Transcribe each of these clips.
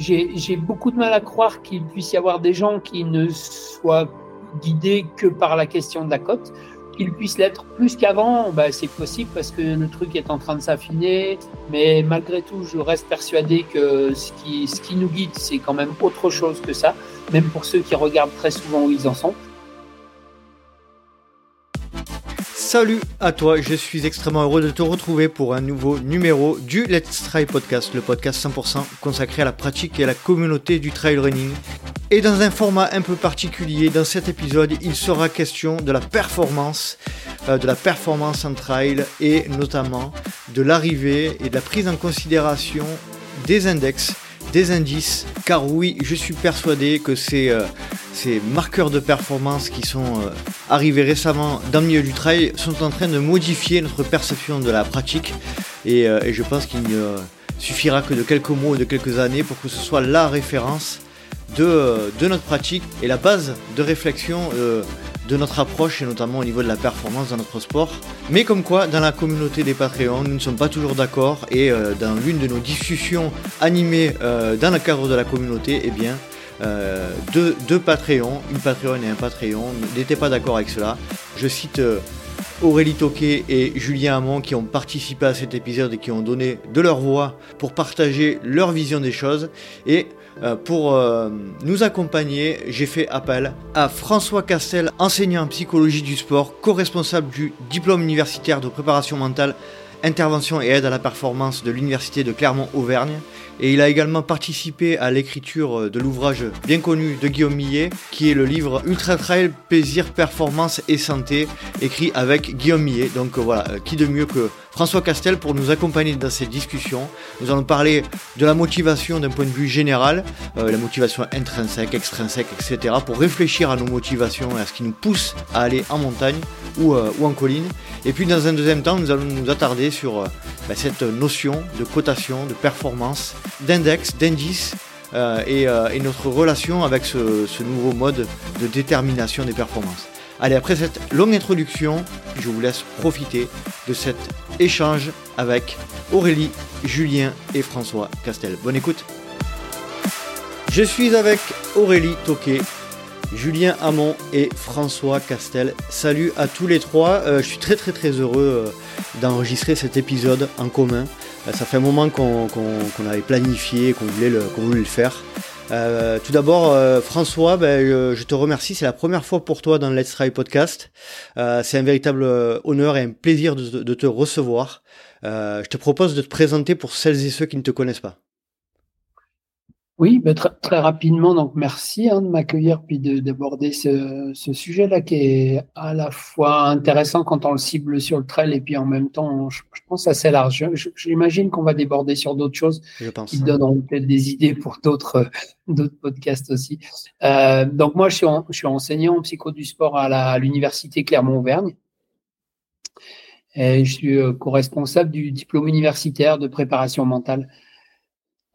j'ai beaucoup de mal à croire qu'il puisse y avoir des gens qui ne soient guidés que par la question de la cote. Qu'il puisse l'être plus qu'avant, bah, c'est possible parce que le truc est en train de s'affiner. Mais malgré tout, je reste persuadé que ce qui, ce qui nous guide, c'est quand même autre chose que ça, même pour ceux qui regardent très souvent où ils en sont. Salut à toi, je suis extrêmement heureux de te retrouver pour un nouveau numéro du Let's Try Podcast, le podcast 100% consacré à la pratique et à la communauté du trail running. Et dans un format un peu particulier, dans cet épisode, il sera question de la performance, euh, de la performance en trail et notamment de l'arrivée et de la prise en considération des index des indices, car oui, je suis persuadé que ces, euh, ces marqueurs de performance qui sont euh, arrivés récemment dans le milieu du trail sont en train de modifier notre perception de la pratique, et, euh, je pense qu'il ne suffira que de quelques mots et de quelques années pour que ce soit la référence de notre pratique et la base de réflexion de notre approche et notamment au niveau de la performance dans notre sport. Mais comme quoi, dans la communauté des Patreons, nous ne sommes pas toujours d'accord et euh, dans l'une de nos discussions animées euh, dans le cadre de la communauté, eh bien, euh, deux, deux Patreons, une Patreon et un Patreon, n'étaient pas d'accord avec cela. Je cite Aurélie Toquet et Julien Hamon qui ont participé à cet épisode et qui ont donné de leur voix pour partager leur vision des choses. Et pour euh, nous accompagner, j'ai fait appel à François Castel, enseignant en psychologie du sport, co-responsable du diplôme universitaire de préparation mentale, intervention et aide à la performance de l'université de Clermont-Auvergne. Et il a également participé à l'écriture de l'ouvrage bien connu de Guillaume Millet, qui est le livre Ultra Trail, plaisir, performance et santé, écrit avec Guillaume Millet. Donc voilà, euh, qui de mieux que François Castel pour nous accompagner dans ces discussions. Nous allons parler de la motivation d'un point de vue général, euh, la motivation intrinsèque, extrinsèque, etc. pour réfléchir à nos motivations et à ce qui nous pousse à aller en montagne ou, euh, en colline. Et puis dans un deuxième temps, nous allons nous attarder sur euh, bah, cette notion de cotation, de performance, d'index, d'indice et, notre relation avec ce nouveau mode de détermination des performances. Allez, après cette longue introduction, je vous laisse profiter de cet échange avec Aurélie, Julien et François Castel. Bonne écoute. Je suis avec Aurélie Toquet, Julien Hamon et François Castel. Salut à tous les trois. Euh, je suis très très très heureux euh, d'enregistrer cet épisode en commun. Euh, ça fait un moment qu'on avait planifié, qu'on voulait, voulait, le faire. Euh, tout d'abord, euh, François, ben, je te remercie. C'est la première fois pour toi dans le Let's Try Podcast. Euh, c'est un véritable honneur et un plaisir de te recevoir. je te propose de te présenter pour celles et ceux qui ne te connaissent pas. Oui, ben, très, rapidement, donc merci hein, de m'accueillir puis d'aborder ce, ce sujet-là qui est à la fois intéressant quand on le cible sur le trail et puis en même temps, je, pense assez large. J'imagine qu'on va déborder sur d'autres choses qui donneront peut-être des idées pour d'autres d'autres podcasts aussi. Euh, donc moi, je suis, je suis enseignant en psycho du sport à l'université Clermont-Auvergne. Et je suis euh, co-responsable du diplôme universitaire de préparation mentale.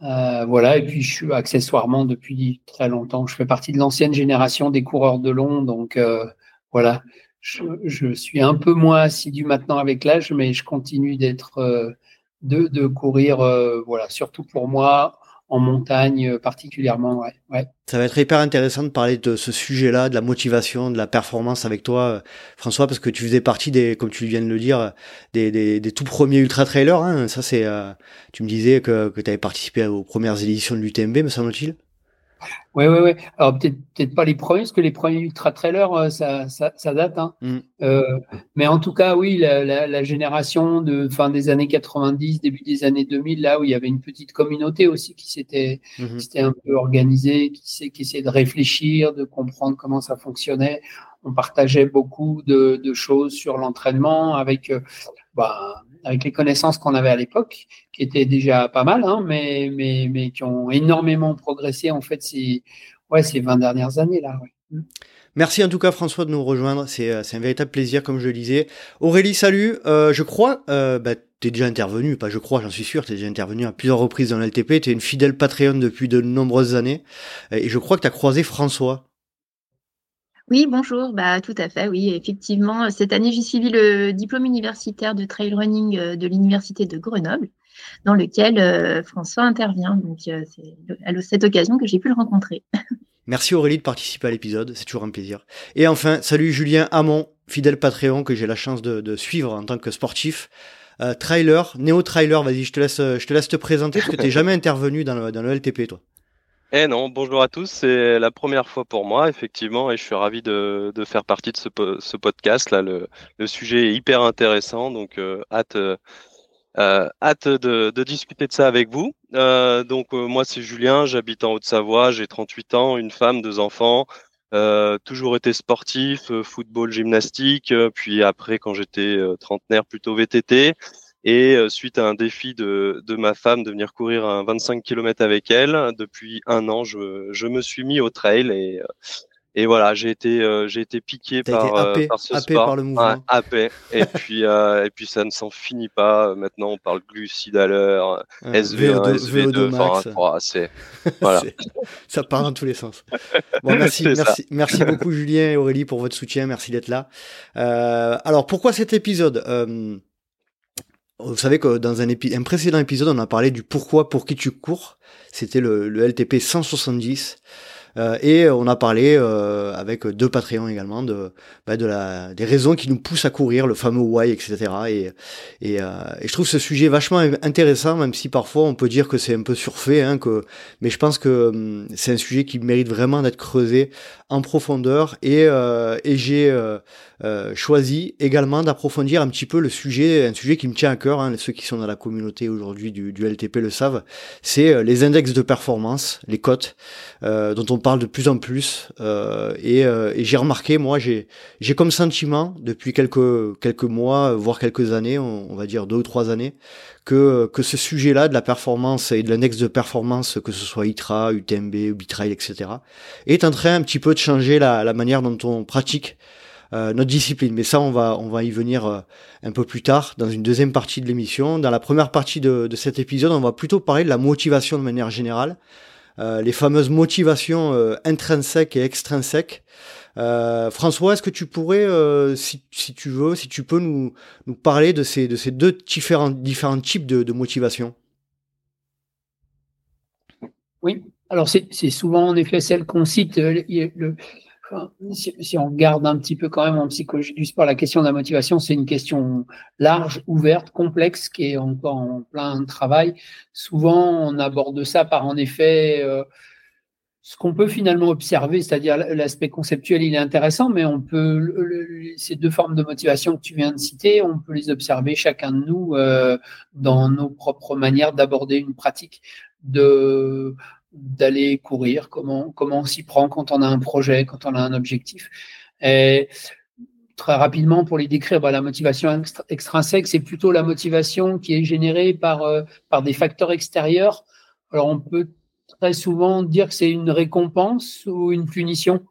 Euh, voilà, et puis je suis accessoirement depuis très longtemps, je fais partie de l'ancienne génération des coureurs de long, donc euh, voilà, je, suis un peu moins assidu maintenant avec l'âge, mais je continue d'être euh, de, de, courir, voilà, surtout pour moi, en montagne euh, particulièrement. Ouais, Ça va être hyper intéressant de parler de ce sujet-là, de la motivation, de la performance avec toi, euh, François, parce que tu faisais partie des, comme tu viens de le dire, des, des, des tout premiers ultra trailers. Hein. Ça, c'est, euh, tu me disais que, que tu avais participé aux premières éditions de l'UTMB, me semble-t-il. Oui, oui, oui. Alors peut-être peut pas les premiers, parce que les premiers ultra trailers, euh, ça, ça, ça date. Hein. Mm. Euh, mais en tout cas, oui, la, la, la, génération de fin des années 90, début des années 2000, là où il y avait une petite communauté aussi qui s'était mm-hmm. un peu organisée, qui, qui essayait de réfléchir, de comprendre comment ça fonctionnait. On partageait beaucoup de, de choses sur l'entraînement avec euh, bah, avec les connaissances qu'on avait à l'époque, qui étaient déjà pas mal, hein, mais, mais, mais qui ont énormément progressé en fait ces, ouais, ces 20 dernières années là. Ouais. Merci en tout cas François de nous rejoindre, c'est euh, un véritable plaisir comme je le disais. Aurélie, salut, euh, je crois, euh, bah, tu es déjà intervenu, pas je crois, j'en suis sûr, tu es déjà intervenu à plusieurs reprises dans l'LTP, tu es une fidèle Patreon depuis de nombreuses années, et je crois que tu as croisé François. Oui, bonjour. Bah, tout à fait, oui, effectivement. Cette année, j'ai suivi le diplôme universitaire de trail running euh, de l'Université de Grenoble. dans lequel François intervient. Donc, c'est à cette occasion que j'ai pu le rencontrer. Merci Aurélie de participer à l'épisode, c'est toujours un plaisir. Et enfin, salut Julien Hamon, fidèle Patreon que j'ai la chance de, suivre en tant que sportif. trailer, néo-trailer, vas-y, je te laisse, je te laisse te présenter parce que tu n'es jamais intervenu dans le, dans le LTP, toi. Eh non, bonjour à tous, c'est la première fois pour moi, effectivement, et je suis ravi de, faire partie de ce, podcast. Là, le, sujet est hyper intéressant, donc euh, hâte, euh, hâte de, discuter de ça avec vous. Euh, donc moi, c'est Julien, j'habite en Haute-Savoie, j'ai 38 ans, une femme, deux enfants. toujours été sportif, football, gymnastique, puis après quand j'étais trentenaire plutôt VTT. Et euh, suite à un défi de, de ma femme de venir courir un 25 km avec elle, depuis un an, je, je me suis mis au trail et euh, et voilà, j'ai été euh, j'ai été piqué par, par ce sport, par le mouvement. Ouais, et puis et puis ça ne s'en finit pas. Maintenant, on parle glucides à l'heure, SV1, SV2, max. c'est voilà. ça part dans tous les sens. Bon, merci merci merci beaucoup Julien et Aurélie pour votre soutien. Merci d'être là. alors pourquoi cet épisode? Vous savez que dans un, un, précédent épisode, on a parlé du pourquoi, pour qui tu cours. C'était le, LTP 170. Euh, et on a parlé euh, avec deux Patreons également de, bah, des raisons qui nous poussent à courir, le fameux why, etc. Et, et, euh, et, je trouve ce sujet vachement intéressant, même si parfois on peut dire que c'est un peu surfait, hein, que, mais je pense que hum, c'est un sujet qui mérite vraiment d'être creusé en profondeur. Et j'ai euh, choisi également d'approfondir un petit peu le sujet, un sujet qui me tient à cœur, hein, ceux qui sont dans la communauté aujourd'hui du, du, LTP le savent, c'est euh, les index de performance, les cotes, euh, dont on parle de plus en plus. et, et j'ai remarqué, moi, j'ai j'ai comme sentiment depuis quelques quelques mois, voire quelques années, on, va dire deux ou trois années, que, que ce sujet-là de la performance et de l'index de performance, que ce soit ITRA, UTMB, Bitrail, etc., est en train un petit peu de changer la, la manière dont on pratique euh, notre discipline. Mais ça, on va, on va y venir euh, un peu plus tard, dans une deuxième partie de l'émission. Dans la première partie de, de, cet épisode, on va plutôt parler de la motivation de manière générale, euh, les fameuses motivations intrinsèques et extrinsèques. François, est-ce que tu pourrais, si, si, tu veux, si tu peux nous, nous parler de ces, de ces deux différents, différents types de, de motivation? Oui, alors c'est souvent en effet celle qu'on cite. Le, si, on regarde un petit peu quand même en psychologie du sport, la question de la motivation, c'est une question large, ouverte, complexe, qui est encore en plein travail. Souvent, on aborde ça par en effet euh, ce qu'on peut finalement observer, c'est-à-dire l'aspect conceptuel, il est intéressant, mais on peut ces deux formes de motivation que tu viens de citer, on peut les observer chacun de nous euh, dans nos propres manières d'aborder une pratique de d'aller courir, comment, comment on s'y prend quand on a un projet, quand on a un objectif. Et très rapidement, pour les décrire, bah, la motivation extrinsèque, c'est plutôt la motivation qui est générée par, euh, par des facteurs extérieurs. Alors, on peut très souvent dire que c'est une récompense ou une punition.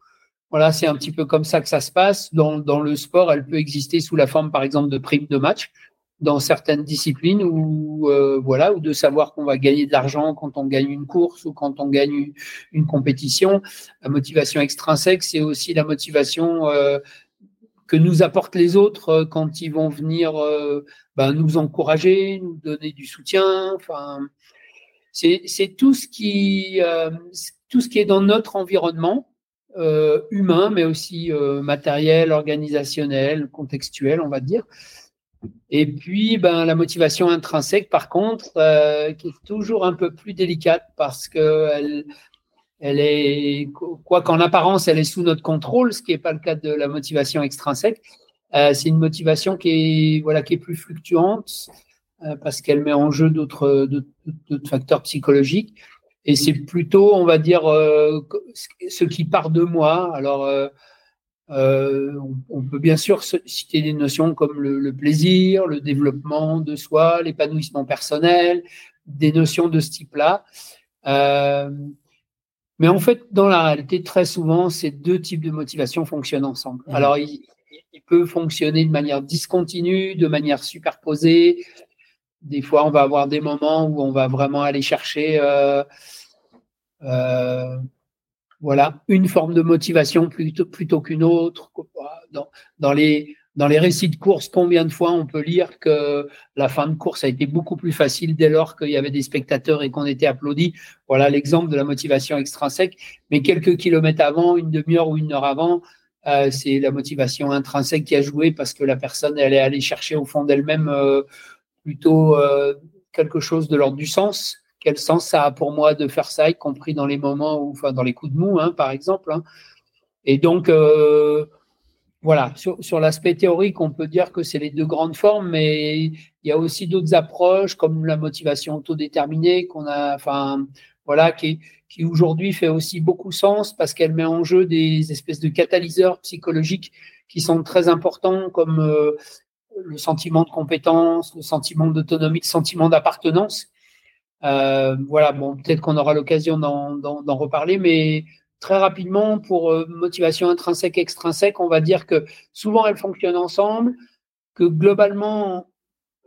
Voilà, c'est un petit peu comme ça que ça se passe. Dans, dans le sport, elle peut exister sous la forme, par exemple, de primes de match dans certaines disciplines ou euh, voilà ou de savoir qu'on va gagner de l'argent quand on gagne une course ou quand on gagne une compétition. La motivation extrinsèque, c'est aussi la motivation euh, que nous apportent les autres euh, quand ils vont venir ben, nous encourager, nous donner du soutien. Enfin, c'est tout ce qui tout ce qui est dans notre environnement. humain, mais aussi matériel, organisationnel, contextuel, on va dire, et puis, ben, la motivation intrinsèque, par contre, euh, qui est toujours un peu plus délicate parce que elle, est, quoi qu'en apparence, elle est sous notre contrôle, ce qui n'est pas le cas de la motivation extrinsèque. Euh, c'est une motivation qui est, voilà, qui est plus fluctuante euh, parce qu'elle met en jeu d'autres, d'autres facteurs psychologiques. Et c'est plutôt, on va dire, ce qui part de moi. Alors, euh, on, peut bien sûr citer des notions comme le, plaisir, le développement de soi, l'épanouissement personnel, des notions de ce type-là. Euh, mais en fait, dans la réalité, très souvent, ces deux types de motivation fonctionnent ensemble. Mmh. Alors, il, peut fonctionner de manière discontinue, de manière superposée. Des fois, on va avoir des moments où on va vraiment aller chercher euh, voilà, une forme de motivation plutôt, qu'une autre. Dans, dans, les, dans les récits de course, combien de fois on peut lire que la fin de course a été beaucoup plus facile dès lors qu'il y avait des spectateurs et qu'on était applaudi. Voilà l'exemple de la motivation extrinsèque. Mais quelques kilomètres avant, une demi-heure ou une heure avant, euh, c'est la motivation intrinsèque qui a joué parce que la personne elle est allée chercher au fond d'elle-même euh, plutôt euh, quelque chose de l'ordre du sens. Quel sens ça a pour moi de faire ça, y compris dans les moments où, enfin, dans les coups de mou, hein, par exemple. Hein. Et donc, voilà, sur, sur l'aspect théorique, on peut dire que c'est les deux grandes formes, mais il y a aussi d'autres approches comme la motivation autodéterminée qu'on a, enfin, voilà, qui, qui aujourd'hui fait aussi beaucoup sens parce qu'elle met en jeu des espèces de catalyseurs psychologiques qui sont très importants comme euh, le sentiment de compétence, le sentiment d'autonomie, le sentiment d'appartenance. Euh, voilà, bon, peut-être qu'on aura l'occasion d'en reparler, mais très rapidement, pour euh, motivation intrinsèque, extrinsèque, on va dire que souvent elles fonctionnent ensemble, que globalement,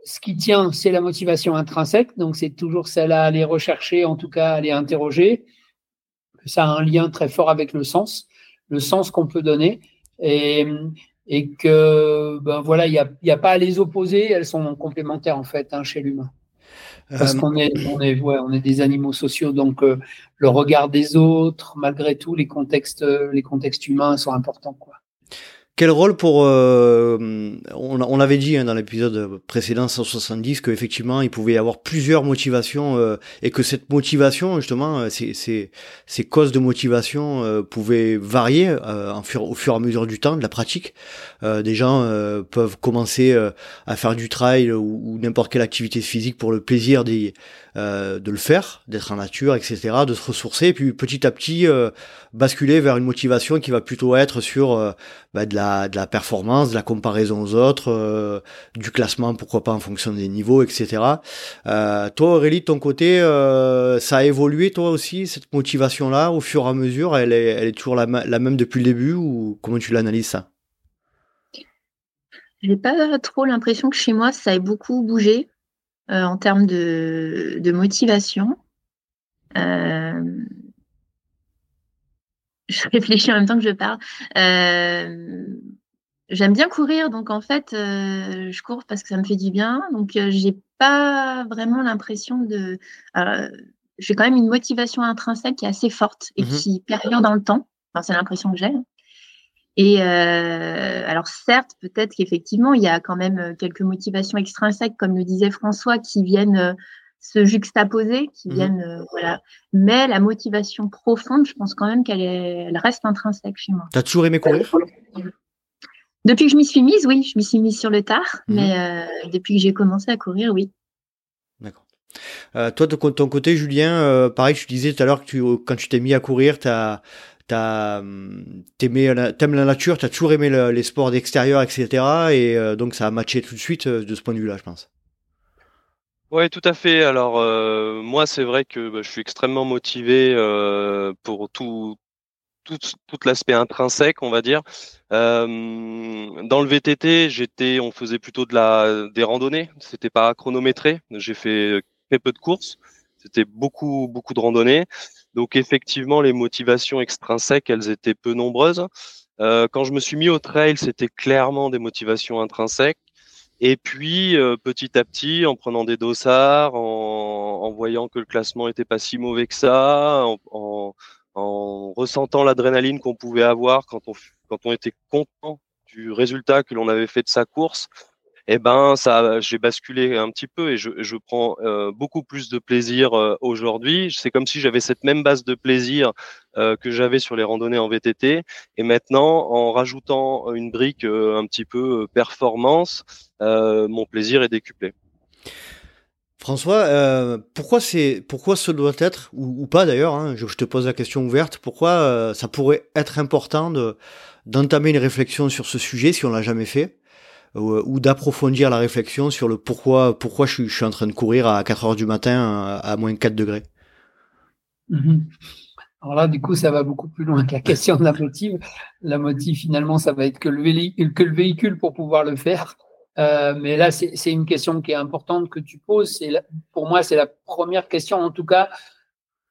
ce qui tient, c'est la motivation intrinsèque, donc c'est toujours celle à aller rechercher, en tout cas à aller interroger. Ça a un lien très fort avec le sens, le sens qu'on peut donner, et, et que ben voilà, il n'y a, pas à les opposer, elles sont complémentaires en fait hein, chez l'humain. Parce euh, qu'on est, on est, ouais, on est des animaux sociaux, donc euh, le regard des autres, malgré tout, les contextes, les contextes humains sont importants, quoi. Quel rôle pour euh, on, l'avait dit hein, dans l'épisode précédent 170 qu'effectivement il pouvait y avoir plusieurs motivations euh, et que cette motivation justement euh, ces, ces, ces causes de motivation euh, pouvaient varier en fur, au fur et à mesure du temps de la pratique. des gens peuvent commencer à faire du trail ou n'importe quelle activité physique pour le plaisir des, de le faire, d'être en nature, etc., de se ressourcer, et puis petit à petit basculer vers une motivation qui va plutôt être sur bah, de la de la performance, de la comparaison aux autres, euh, du classement, pourquoi pas en fonction des niveaux, etc. Euh, toi, Aurélie, de ton côté, euh, ça a évolué toi aussi, cette motivation-là, au fur et à mesure? Elle est, elle est toujours la, même depuis le début ou comment tu l'analyses ça? J'ai pas trop l'impression que chez moi, ça ait beaucoup bougé en termes de, de motivation. Euh, je réfléchis en même temps que je parle. Euh, j'aime bien courir, donc en fait, euh, je cours parce que ça me fait du bien. Donc, euh, j'ai pas vraiment l'impression de. j'ai quand même une motivation intrinsèque qui est assez forte et mmh qui perdure dans le temps. Enfin, c'est l'impression que j'ai. Et alors certes, peut-être qu'effectivement, il y a quand même quelques motivations extrinsèques, comme le disait François, qui viennent se juxtaposer, qui mmh viennent, euh, voilà. Mais la motivation profonde, je pense quand même qu'elle elle reste intrinsèque chez moi. Tu as toujours aimé courir? Depuis que je m'y suis mise, oui, je m'y suis mise sur le tard, mmh mais euh, depuis que j'ai commencé à courir, oui. D'accord. Euh, toi, de ton côté, Julien, pareil, tu disais tout à l'heure que tu, quand tu t'es mis à courir, tu as t'aimes la nature, tu as toujours aimé les sports d'extérieur, etc. Et donc ça a matché tout de suite de ce point de vue-là, je pense. Oui, tout à fait. Alors euh, moi, c'est vrai que bah, je suis extrêmement motivé euh, pour tout, tout, l'aspect intrinsèque, on va dire. Euh, dans le VTT, j'étais, on faisait plutôt de la des randonnées. C'était pas chronométré. J'ai fait très peu de courses. C'était beaucoup beaucoup de randonnées. Donc effectivement, les motivations extrinsèques, elles étaient peu nombreuses. quand je me suis mis au trail, c'était clairement des motivations intrinsèques. Et puis, euh, petit à petit, en prenant des dossards, en, en, voyant que le classement était pas si mauvais que ça, en, en, en ressentant l'adrénaline qu'on pouvait avoir quand on, quand on était content du résultat que l'on avait fait de sa course, eh ben ça, j'ai basculé un petit peu et je, prends euh, beaucoup plus de plaisir euh, aujourd'hui. C'est comme si j'avais cette même base de plaisir euh, que j'avais sur les randonnées en VTT et maintenant en rajoutant une brique un petit peu performance, mon plaisir est décuplé. François, pourquoi c'est pourquoi ce doit être ou, pas d'ailleurs hein, je, te pose la question ouverte. Pourquoi ça pourrait être important de d'entamer une réflexion sur ce sujet si on l'a jamais fait? Ou, d'approfondir la réflexion sur le pourquoi, pourquoi je, suis, en train de courir à 4 heures du matin à, moins 4 degrés. Mhm. Alors là, du coup, ça va beaucoup plus loin que la question de la motive. La motive, finalement, ça va être que le véhicule, que le véhicule pour pouvoir le faire. Euh, mais là, c'est une question qui est importante que tu poses. Pour moi, c'est la première question, en tout cas,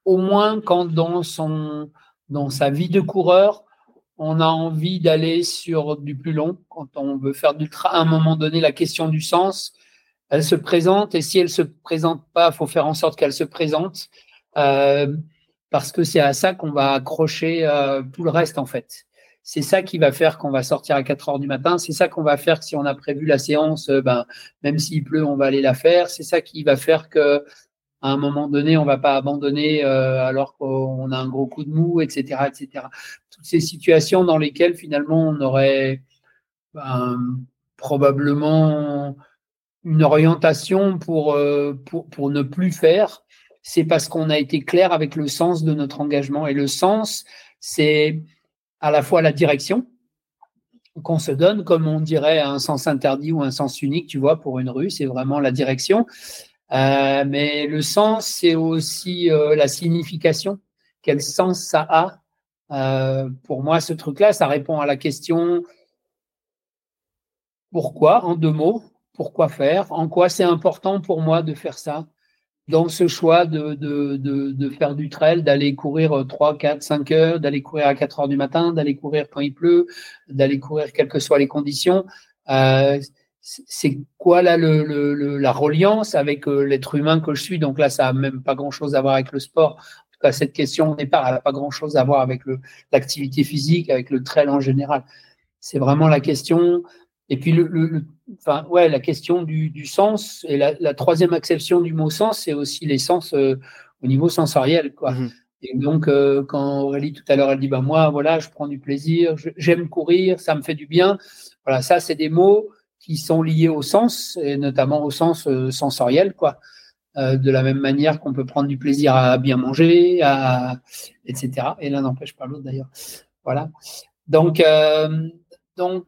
au moins quand dans, son, dans sa vie de coureur, on a envie d'aller sur du plus long. Quand on veut faire du train, à un moment donné, la question du sens, elle se présente. Et si elle se présente pas, faut faire en sorte qu'elle se présente. Euh, parce que c'est à ça qu'on va accrocher euh, tout le reste, en fait. C'est ça qui va faire qu'on va sortir à 4 heures du matin. C'est ça qu'on va faire si on a prévu la séance, euh, ben, même s'il pleut, on va aller la faire. C'est ça qui va faire que à un moment donné, on va pas abandonner euh, alors qu'on a un gros coup de mou, etc., etc. Toutes ces situations dans lesquelles finalement on aurait ben, probablement une orientation pour, euh, pour, pour ne plus faire, c'est parce qu'on a été clair avec le sens de notre engagement. Et le sens, c'est à la fois la direction qu'on se donne, comme on dirait un sens interdit ou un sens unique, tu vois, pour une rue, c'est vraiment la direction. Euh, mais le sens, c'est aussi euh, la signification. Quel sens ça a? Euh, Pour moi, ce truc-là, ça répond à la question pourquoi, en deux mots, pourquoi faire? En quoi c'est important pour moi de faire ça? Dans ce choix de, de, de, de faire du trail, d'aller courir 3, 4, 5 heures, d'aller courir à 4 heures du matin, d'aller courir quand il pleut, d'aller courir quelles que soient les conditions. C'est quoi là le, la reliance avec euh, l'être humain que je suis? Donc là, ça n'a même pas grand-chose à voir avec le sport. En tout cas, cette question au départ, elle n'a pas grand-chose à voir avec l'activité physique, avec le trail en général. C'est vraiment la question. Et puis, le, enfin, ouais, la question du, sens. Et la, troisième acception du mot sens, c'est aussi les sens euh, au niveau sensoriel. Quoi. Mmh et donc, euh, quand Aurélie tout à l'heure, elle dit bah, Moi, voilà, je prends du plaisir, j'aime courir, ça me fait du bien. Voilà, ça, c'est des mots qui sont liés au sens, et notamment au sens euh, sensoriel, quoi. Euh, de la même manière qu'on peut prendre du plaisir à bien manger, à, etc. Et l'un n'empêche pas l'autre d'ailleurs. Voilà. Donc, euh, donc,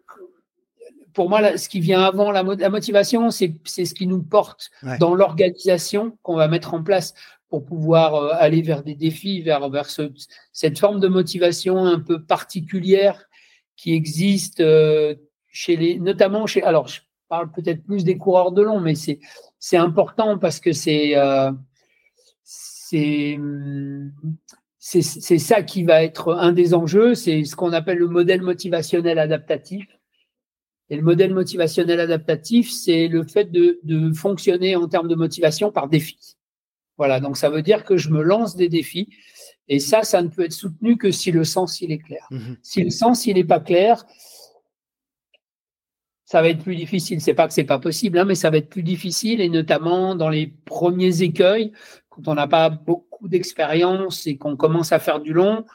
pour moi, ce qui vient avant la, motivation, c'est ce qui nous porte dans l'organisation qu'on va mettre en place pour pouvoir aller vers des défis, vers, vers cette forme de motivation un peu particulière qui existe, chez les, notamment chez, alors je parle peut-être plus des coureurs de long, mais c'est c'est important parce que c'est euh, c'est c'est ça qui va être un des enjeux, c'est ce qu'on appelle le modèle motivationnel adaptatif. Et le modèle motivationnel adaptatif, c'est le fait de, de fonctionner en termes de motivation par défi. Voilà, donc ça veut dire que je me lance des défis. Et ça, ça ne peut être soutenu que si le sens il est clair. Mmh si le sens il n'est pas clair, ça va être plus difficile. C'est pas que c'est pas possible, hein, mais ça va être plus difficile et notamment dans les premiers écueils, quand on n'a pas beaucoup d'expérience et qu'on commence à faire du long,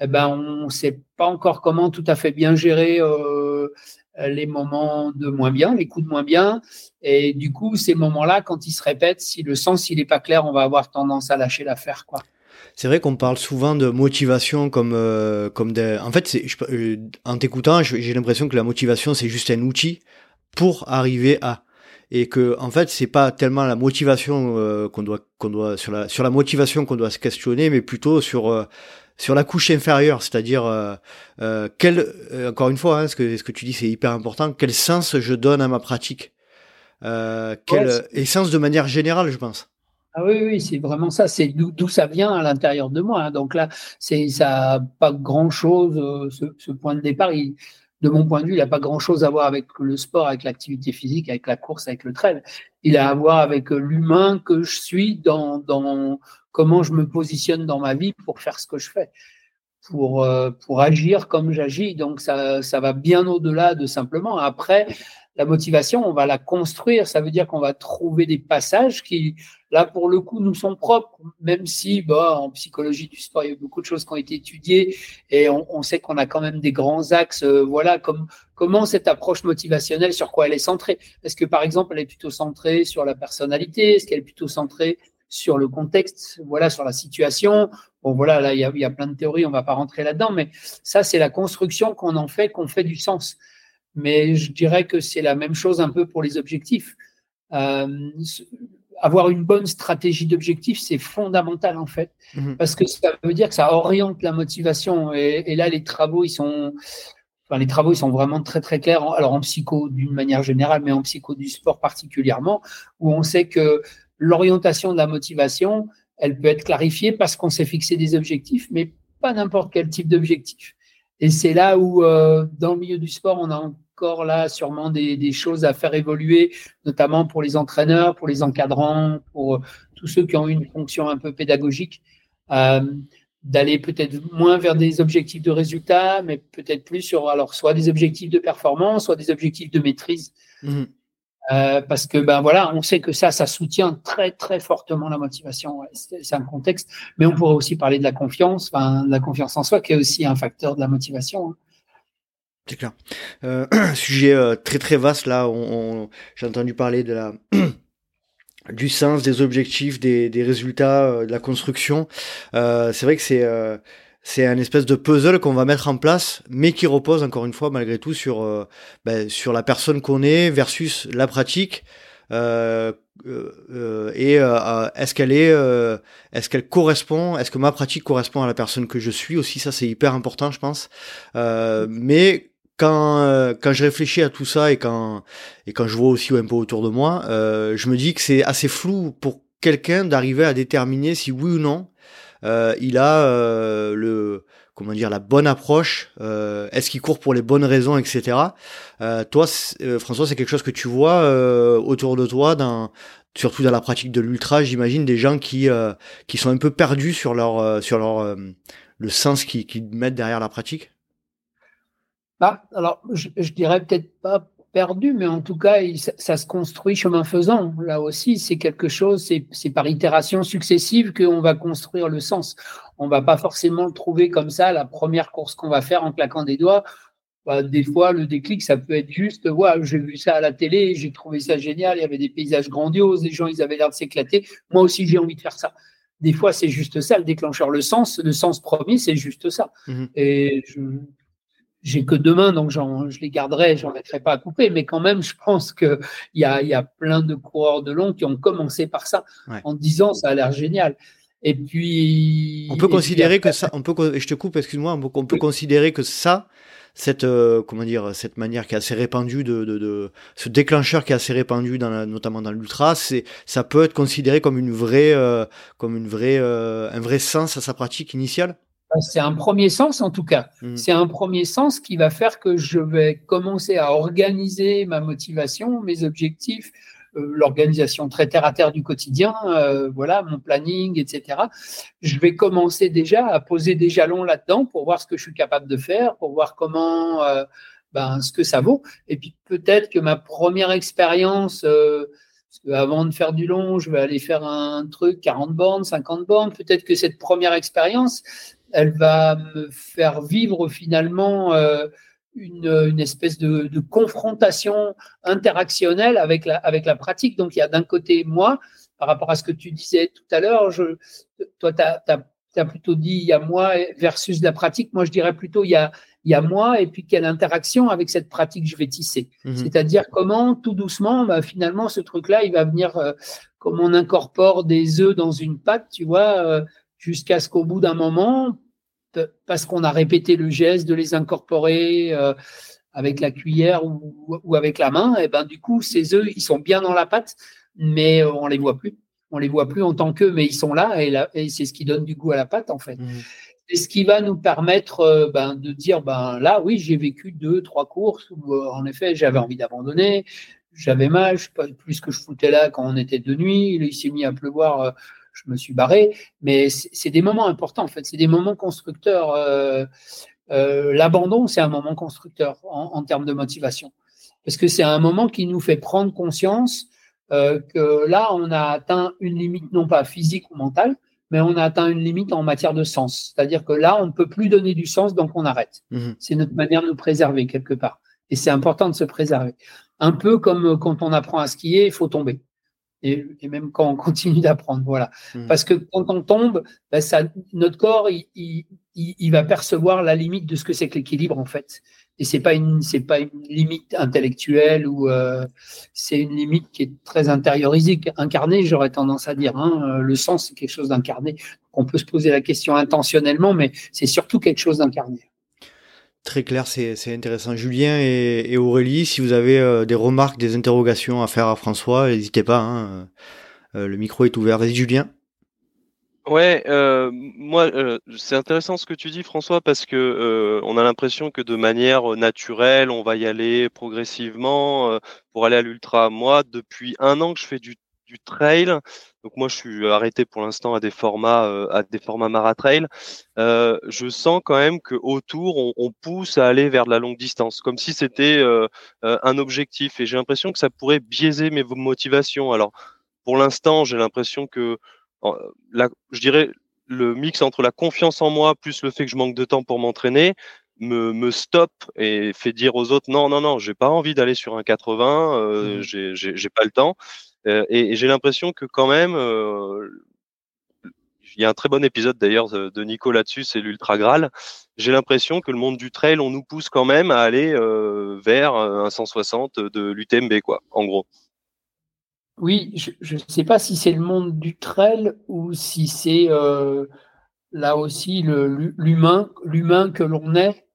eh ben on sait pas encore comment tout à fait bien gérer euh, les moments de moins bien, les coups de moins bien. Et du coup, ces moments-là, quand ils se répètent, si le sens il est pas clair, on va avoir tendance à lâcher l'affaire, quoi. C'est vrai qu'on parle souvent de motivation comme euh, comme des. En fait, c'est, euh, en t'écoutant, j'ai l'impression que la motivation c'est juste un outil pour arriver à et que en fait c'est pas tellement la motivation euh, qu'on doit qu'on doit sur la sur la motivation qu'on doit se questionner, mais plutôt sur sur la couche inférieure, c'est-à-dire euh, quel encore une fois, hein, ce que ce que tu dis c'est hyper important. Quel sens je donne à ma pratique? Euh, Quel et sens de manière générale, je pense. Ah oui, oui, c'est vraiment ça. C'est d'où ça vient à l'intérieur de moi. Hein. Donc là, c'est ça n'a pas grand-chose. Euh, ce, point de départ, de mon point de vue, il n'a pas grand-chose à voir avec le sport, avec l'activité physique, avec la course, avec le trail. Il a à voir avec l'humain que je suis dans, dans comment je me positionne dans ma vie pour faire ce que je fais, pour, euh, pour agir comme j'agis. Donc ça, ça va bien au-delà de simplement. Après, la motivation, on va la construire. Ça veut dire qu'on va trouver des passages qui, là, pour le coup, nous sont propres, même si, bah, en psychologie du sport, il y a beaucoup de choses qui ont été étudiées et on, sait qu'on a quand même des grands axes. Euh, voilà, comme comment cette approche motivationnelle, sur quoi elle est centrée. Est-ce que, par exemple, elle est plutôt centrée sur la personnalité? Est-ce qu'elle est plutôt centrée sur le contexte, voilà, sur la situation. Bon, voilà, là, il y a, il y a plein de théories, on va pas rentrer là-dedans, mais ça, c'est la construction qu'on en fait, qu'on fait du sens mais je dirais que c'est la même chose un peu pour les objectifs. Euh, avoir une bonne stratégie d'objectif, c'est fondamental en fait, mhm. parce que ça veut dire que ça oriente la motivation. Et, là, les travaux, ils sont, enfin, les travaux, ils sont vraiment très très clairs. Alors en psycho d'une manière générale, mais en psycho du sport particulièrement, où on sait que l'orientation de la motivation, elle peut être clarifiée parce qu'on s'est fixé des objectifs, mais pas n'importe quel type d'objectif. Et c'est là où, euh, dans le milieu du sport, on a encore là sûrement des, choses à faire évoluer, notamment pour les entraîneurs, pour les encadrants, pour tous ceux qui ont une fonction un peu pédagogique, euh, d'aller peut-être moins vers des objectifs de résultats, mais peut-être plus sur alors soit des objectifs de performance, soit des objectifs de maîtrise. Mmh. Euh, parce que ben voilà, on sait que ça, ça soutient très très fortement la motivation. c'est un contexte, mais on pourrait aussi parler de la confiance, enfin, de la confiance en soi, qui est aussi un facteur de la motivation. Hein. C'est clair. Euh, sujet euh, très très vaste là. J'ai entendu parler de du sens, des objectifs, des, des résultats, euh, de la construction. c'est vrai que c'est c'est un espèce de puzzle qu'on va mettre en place, mais qui repose encore une fois malgré tout sur euh, ben, sur la personne qu'on est versus la pratique. Euh, euh, et est-ce qu'elle est, est-ce qu'elle correspond, est-ce que ma pratique correspond à la personne que je suis aussi? Ça c'est hyper important je pense. mais quand quand je réfléchis à tout ça et quand et quand je vois aussi un peu autour de moi, je me dis que c'est assez flou pour quelqu'un d'arriver à déterminer si oui ou non euh, il a euh, le comment dire la bonne approche euh, est-ce qu'il court pour les bonnes raisons etc toi François c'est quelque chose que tu vois autour de toi dans surtout dans la pratique de l'ultra j'imagine des gens qui qui sont un peu perdus sur leur sur leur le sens qu'ils mettent derrière la pratique? Bah, alors je, je dirais peut-être pas perdu, mais en tout cas, ça, se construit chemin faisant. Là aussi, c'est quelque chose, c'est par itération successive qu'on va construire le sens. On va pas forcément le trouver comme ça, la première course qu'on va faire en claquant des doigts. Bah, des fois, le déclic, ça peut être juste, ouais, j'ai vu ça à la télé, j'ai trouvé ça génial, il y avait des paysages grandioses, les gens, ils avaient l'air de s'éclater. Moi aussi, j'ai envie de faire ça. Des fois, c'est juste ça, le déclencheur. Le sens, le sens premier, c'est juste ça. Mmh Et je, j'ai que deux mains, donc je les garderai, j'en mettrai pas à couper. Mais quand même, je pense qu'il y a, y a plein de coureurs de long qui ont commencé par ça, en disant ça a l'air génial. Et puis. On peut considérer que ça, on peut, je te coupe, excuse-moi, on peut, considérer que ça, cette, euh, comment dire, cette manière qui est assez répandue de, de, de ce déclencheur qui est assez répandu dans notamment dans l'ultra, c'est, ça peut être considéré comme une vraie, euh, comme une vraie, euh, un vrai sens à sa pratique initiale? C'est un premier sens en tout cas. Mm. C'est un premier sens qui va faire que je vais commencer à organiser ma motivation, mes objectifs, euh, l'organisation très terre à terre du quotidien, euh, voilà, mon planning, etc. Je vais commencer déjà à poser des jalons là-dedans pour voir ce que je suis capable de faire, pour voir comment, euh, ben, ce que ça vaut. Et puis peut-être que ma première expérience avant de faire du long, je vais aller faire un truc 40 bornes, 50 bornes. Peut-être que cette première expérience, elle va me faire vivre finalement euh, une, espèce de, confrontation interactionnelle avec la, avec la pratique. Donc il y a d'un côté moi, par rapport à ce que tu disais tout à l'heure, toi tu as, plutôt dit il y a moi versus la pratique. Moi je dirais plutôt il y a, il y a moi et puis quelle interaction avec cette pratique je vais tisser. Mhm. C'est-à-dire comment tout doucement, bah, finalement ce truc-là, il va venir, euh, comme on incorpore des œufs dans une pâte, tu vois. Euh, jusqu'à ce qu'au bout d'un moment, parce qu'on a répété le geste de les incorporer euh, avec la cuillère ou, avec la main, et ben du coup ces œufs ils sont bien dans la pâte, mais on les voit plus. On les voit plus en tant qu'eux, mais ils sont là et, et c'est ce qui donne du goût à la pâte en fait. Mmh. C'est ce qui va nous permettre euh, ben, de dire ben là oui j'ai vécu deux trois courses où euh, en effet j'avais envie d'abandonner, j'avais mal, je sais pas plus que je foutais là quand on était de nuit, il s'est mis à pleuvoir je me suis barré. Mais c'est des moments importants, en fait. C'est des moments constructeurs. Euh, euh, l'abandon, c'est un moment constructeur en, termes de motivation. Parce que c'est un moment qui nous fait prendre conscience euh, que là, on a atteint une limite, non pas physique ou mentale, mais on a atteint une limite en matière de sens. C'est-à-dire que là, on ne peut plus donner du sens, donc on arrête. Mmh c'est notre manière de nous préserver quelque part. Et c'est important de se préserver. Un peu comme quand on apprend à skier, il faut tomber et, même quand on continue d'apprendre. Voilà. Mmh. Parce que quand on tombe, ben ça, notre corps, il, il, il, va percevoir la limite de ce que c'est que l'équilibre, en fait. Et c'est pas une, c'est pas une limite intellectuelle ou euh, c'est une limite qui est très intériorisée, incarnée. J'aurais tendance à dire. Hein. Euh, le sens, c'est quelque chose d'incarné. On peut se poser la question intentionnellement, mais c'est surtout quelque chose d'incarné. Très clair, c'est intéressant. Julien et, Aurélie, si vous avez euh, des remarques, des interrogations à faire à François, n'hésitez pas. Hein, euh, le micro est ouvert. Vas-y, Julien. Ouais, euh, moi, euh, c'est intéressant ce que tu dis, François, parce que euh, on a l'impression que de manière naturelle, on va y aller progressivement pour aller à l'ultra. Moi, depuis un an que je fais du, du trail, donc moi, je suis arrêté pour l'instant à des formats, à des formats maratrail. je sens quand même que autour, on, on, pousse à aller vers de la longue distance, comme si c'était un objectif. Et j'ai l'impression que ça pourrait biaiser mes motivations. Alors, pour l'instant, j'ai l'impression que la, je dirais le mix entre la confiance en moi plus le fait que je manque de temps pour m'entraîner me, me stoppe et fait dire aux autres non non non j'ai pas envie d'aller sur un 80 euh, mmh. j'ai pas le temps euh, et, j'ai l'impression que quand même euh, il y a un très bon épisode d'ailleurs de, Nico là-dessus, c'est l'Ultra Graal. J'ai l'impression que le monde du trail, on nous pousse quand même à aller euh, vers un 160 de l'UTMB, quoi, en gros. Oui, je ne sais pas si c'est le monde du trail ou si c'est euh, là aussi l'humain, l'humain que l'on est,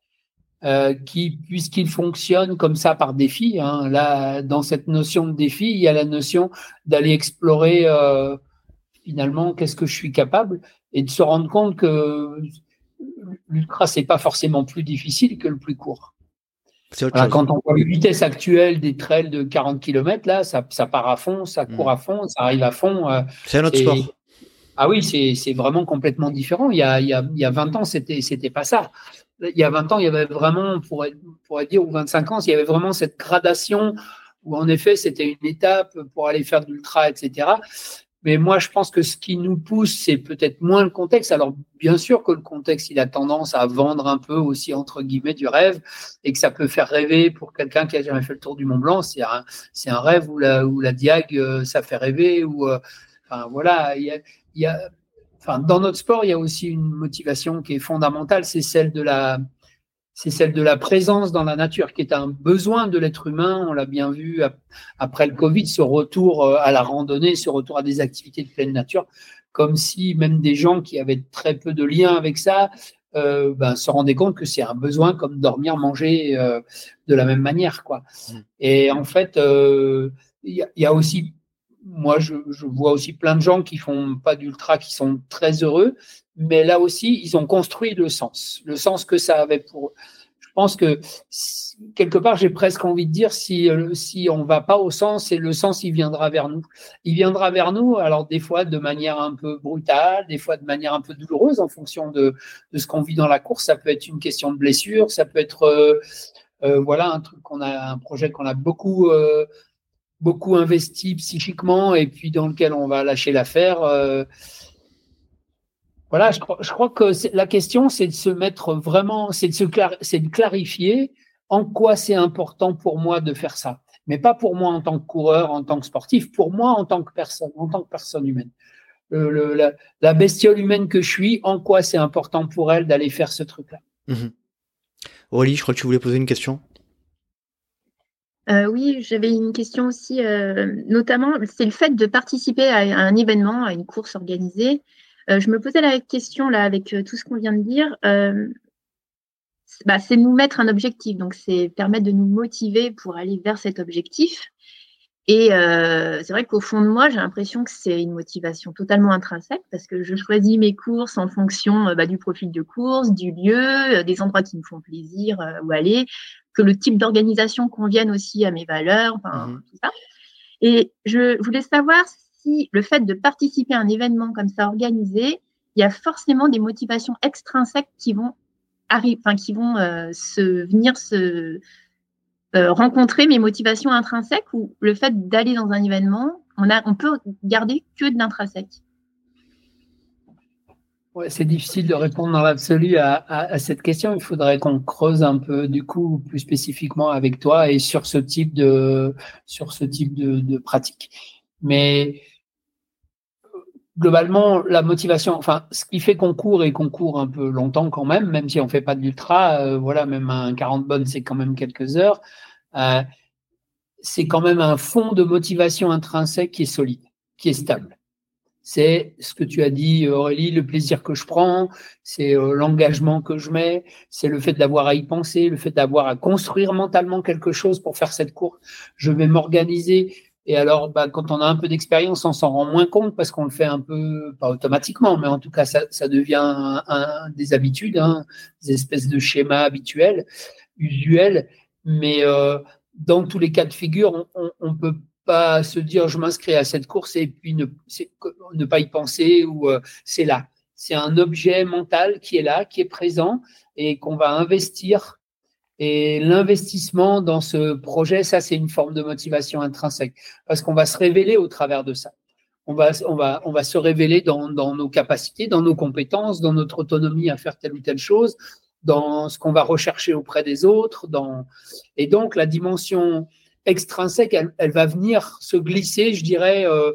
euh, qui, puisqu'il fonctionne comme ça par défi, hein, là, dans cette notion de défi, il y a la notion d'aller explorer euh, finalement qu'est-ce que je suis capable et de se rendre compte que l'ultra, c'est pas forcément plus difficile que le plus court quand on voit les vitesses actuelles des trails de 40 km, là, ça, part à fond, ça court mm. à fond, ça arrive à fond. Euh, c'est un autre sport. Ah oui, c'est vraiment complètement différent. Il y a, il y a, il y a 20 ans, c'était pas ça. Il y a 20 ans, il y avait vraiment, on pourrait, pourrait dire, ou 25 ans, il y avait vraiment cette gradation où en effet, c'était une étape pour aller faire de l'ultra, etc. Mais moi, je pense que ce qui nous pousse, c'est peut-être moins le contexte. Alors, bien sûr que le contexte, il a tendance à vendre un peu aussi, entre guillemets, du rêve et que ça peut faire rêver pour quelqu'un qui a jamais fait le tour du Mont Blanc. C'est un, c'est un rêve où la, où la diag, euh, ça fait rêver. Ou, euh, enfin, voilà, il y a, y a, enfin, dans notre sport, il y a aussi une motivation qui est fondamentale, c'est celle de la, c'est celle de la présence dans la nature, qui est un besoin de l'être humain. On l'a bien vu après le Covid, ce retour euh, à la randonnée, ce retour à des activités de pleine nature, comme si même des gens qui avaient très peu de liens avec ça euh, ben, se rendaient compte que c'est un besoin comme dormir, manger euh, de la même manière. Quoi. Mmh. Et en fait, il y, y, a aussi, moi, je, vois aussi plein de gens qui font pas d'ultra, qui sont très heureux, mais là aussi, ils ont construit le sens, le sens que ça avait pour eux. Je pense que quelque part, j'ai presque envie de dire si euh, si on va pas au sens, et le sens, il viendra vers nous. Il viendra vers nous, alors des fois de manière un peu brutale, des fois de manière un peu douloureuse en fonction de, de ce qu'on vit dans la course. Ça peut être une question de blessure, ça peut être euh, euh, voilà un truc qu'on a, un projet qu'on a beaucoup beaucoup investi psychiquement et puis dans lequel on va lâcher l'affaire. Voilà, je crois, que la question, c'est de se mettre vraiment, c'est de se clarifier en quoi c'est important pour moi de faire ça. Mais pas pour moi en tant que coureur, en tant que sportif, pour moi en tant que personne, en tant que personne humaine. La, la, bestiole humaine que je suis, en quoi c'est important pour elle d'aller faire ce truc-là. Mmh. Aurélie, je crois que tu voulais poser une question. Euh, oui, j'avais une question aussi, euh, notamment, c'est le fait de participer à un événement, à une course organisée. Euh, je me posais la question là avec euh, tout ce qu'on vient de dire. Euh, bah, c'est nous mettre un objectif, donc c'est permettre de nous motiver pour aller vers cet objectif. Et c'est vrai qu'au fond de moi, j'ai l'impression que c'est une motivation totalement intrinsèque parce que je choisis mes courses en fonction bah, du profil de course, du lieu, des endroits qui me font plaisir où aller, que le type d'organisation convienne aussi à mes valeurs, enfin, mmh tout ça. Et je voulais savoir le fait de participer à un événement comme ça organisé, il y a forcément des motivations extrinsèques qui vont arriver, enfin, qui vont euh, se venir se euh, rencontrer mes motivations intrinsèques ou le fait d'aller dans un événement, on a, on peut garder que de l'intrinsèque. C'est difficile de répondre dans l'absolu à, cette question. Il faudrait qu'on creuse un peu, du coup, plus spécifiquement avec toi et sur ce type de, sur ce type de, pratique. Mais globalement, la motivation, enfin, ce qui fait qu'on court et qu'on court un peu longtemps quand même, même si on fait pas de l'ultra, euh, voilà, même un 40 bonnes, c'est quand même quelques heures. Euh, c'est quand même un fond de motivation intrinsèque qui est solide, qui est stable. C'est ce que tu as dit, Aurélie, le plaisir que je prends, c'est euh, l'engagement que je mets, c'est le fait d'avoir à y penser, le fait d'avoir à construire mentalement quelque chose pour faire cette course. Je vais m'organiser, Et alors, bah, quand on a un peu d'expérience, on s'en rend moins compte parce qu'on le fait un peu, pas automatiquement, mais en tout cas, ça, devient des habitudes, hein, des espèces de schémas habituels, usuels. Mais euh, dans tous les cas de figure, on ne peut pas se dire je m'inscris à cette course et puis ne, ne pas y penser ou euh, c'est là. C'est un objet mental qui est là, qui est présent et qu'on va investir et l'investissement dans ce projet, ça, c'est une forme de motivation intrinsèque parce qu'on va se révéler au travers de ça. On va, on va, on va se révéler dans, dans nos capacités, dans nos compétences, dans notre autonomie à faire telle ou telle chose, dans ce qu'on va rechercher auprès des autres. Dans... Et donc, la dimension extrinsèque, elle, va venir se glisser, je dirais, euh,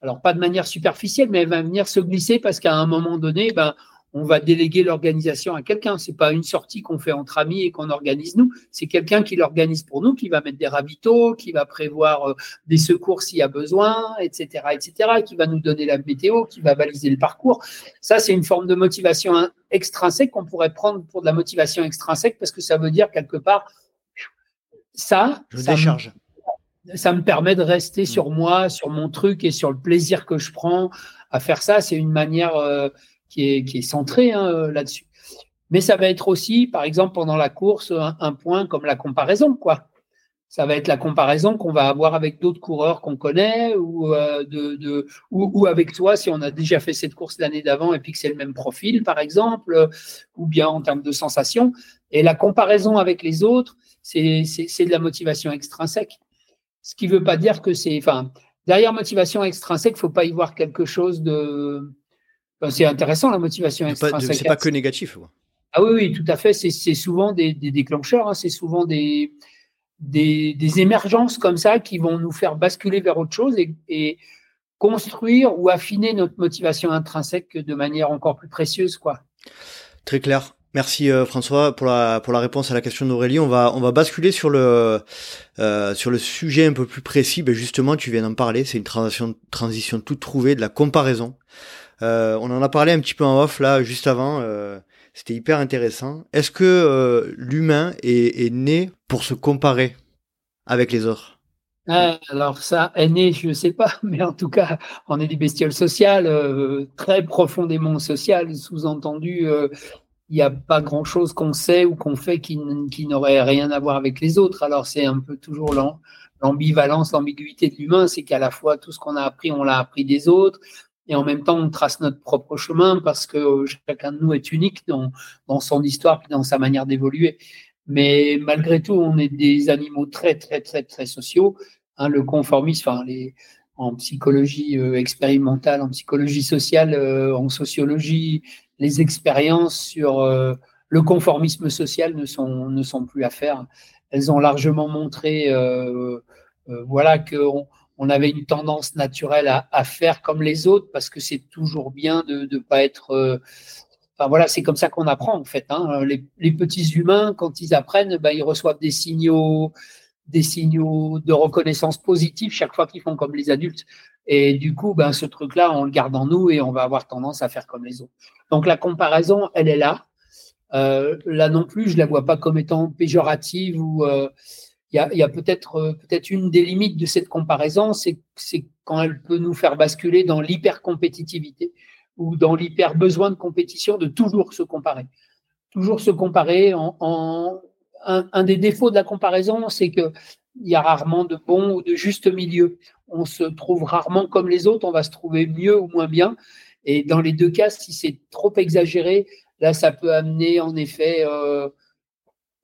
alors pas de manière superficielle, mais elle va venir se glisser parce qu'à un moment donné, ben, on va déléguer l'organisation à quelqu'un. C'est pas une sortie qu'on fait entre amis et qu'on organise nous. C'est quelqu'un qui l'organise pour nous, qui va mettre des ravitaux, qui va prévoir euh, des secours s'il y a besoin, etc., etc., qui va nous donner la météo, qui va baliser le parcours. Ça, c'est une forme de motivation extrinsèque qu'on pourrait prendre pour de la motivation extrinsèque parce que ça veut dire quelque part ça. Je ça décharge. Me, ça me permet de rester sur moi, sur mon truc et sur le plaisir que je prends à faire ça. C'est une manière euh, qui est, qui centré hein, euh, là-dessus. Mais ça va être aussi, par exemple, pendant la course, un, point comme la comparaison, quoi. Ça va être la comparaison qu'on va avoir avec d'autres coureurs qu'on connaît ou, euh, de, ou, avec toi si on a déjà fait cette course l'année d'avant et puis que c'est le même profil, par exemple, ou bien en termes de sensations. Et la comparaison avec les autres, c'est de la motivation extrinsèque. Ce qui ne veut pas dire que c'est. Enfin, derrière motivation extrinsèque, il ne faut pas y voir quelque chose de c'est intéressant la motivation extrinsèque. C'est pas que négatif. Ah oui, oui, tout à fait. C'est souvent des, déclencheurs, hein. c'est souvent des, des, émergences comme ça qui vont nous faire basculer vers autre chose et, construire ou affiner notre motivation intrinsèque de manière encore plus précieuse. quoi. Très clair. Merci euh, François pour la pour la réponse à la question d'Aurélie. On va on va basculer sur le euh, sur le sujet un peu plus précis. Ben justement, tu viens d'en parler. C'est une transition transition toute trouvée de la comparaison. Euh, on en a parlé un petit peu en off là, juste avant. Euh, c'était hyper intéressant. Est-ce que euh, l'humain est, né pour se comparer avec les autres? Alors ça, est né, je ne sais pas, mais en tout cas, on est des bestioles sociales, très profondément sociales, sous-entendu, il n'y a pas grand-chose qu'on sait ou qu'on fait qui, qui n'aurait rien à voir avec les autres. Alors c'est un peu toujours l'ambivalence, l'ambiguïté de l'humain, c'est qu'à la fois tout ce qu'on a appris, on l'a appris des autres, et en même temps on trace notre propre chemin parce que euh, chacun de nous est unique dans, son histoire et dans sa manière d'évoluer. Mais malgré tout, on est des animaux très très très très sociaux. Hein, le conformisme, en psychologie euh, expérimentale, en psychologie sociale, euh, en sociologie, les expériences sur le conformisme social ne sont, ne sont plus à faire. Elles ont largement montré voilà, qu'on on avait une tendance naturelle à, faire comme les autres parce que c'est toujours bien de ne pas être. Euh, enfin voilà, c'est comme ça qu'on apprend en fait. Hein. Les, petits humains, quand ils apprennent, ben, ils reçoivent des signaux, des signaux de reconnaissance positive chaque fois qu'ils font comme les adultes. Et du coup, ben, ce truc-là, on le garde en nous et on va avoir tendance à faire comme les autres. Donc la comparaison, elle est là. Euh, là non plus, je la vois pas comme étant péjorative ou euh, il y a, peut-être euh, peut-être une des limites de cette comparaison, c'est quand elle peut nous faire basculer dans l'hyper-compétitivité ou dans l'hyper-besoin de compétition de toujours se comparer. Toujours se comparer en, un, des défauts de la comparaison, c'est que il y a rarement de bon ou de juste milieu. On se trouve rarement comme les autres, on va se trouver mieux ou moins bien. Et dans les deux cas, si c'est trop exagéré, là, ça peut amener en effet euh,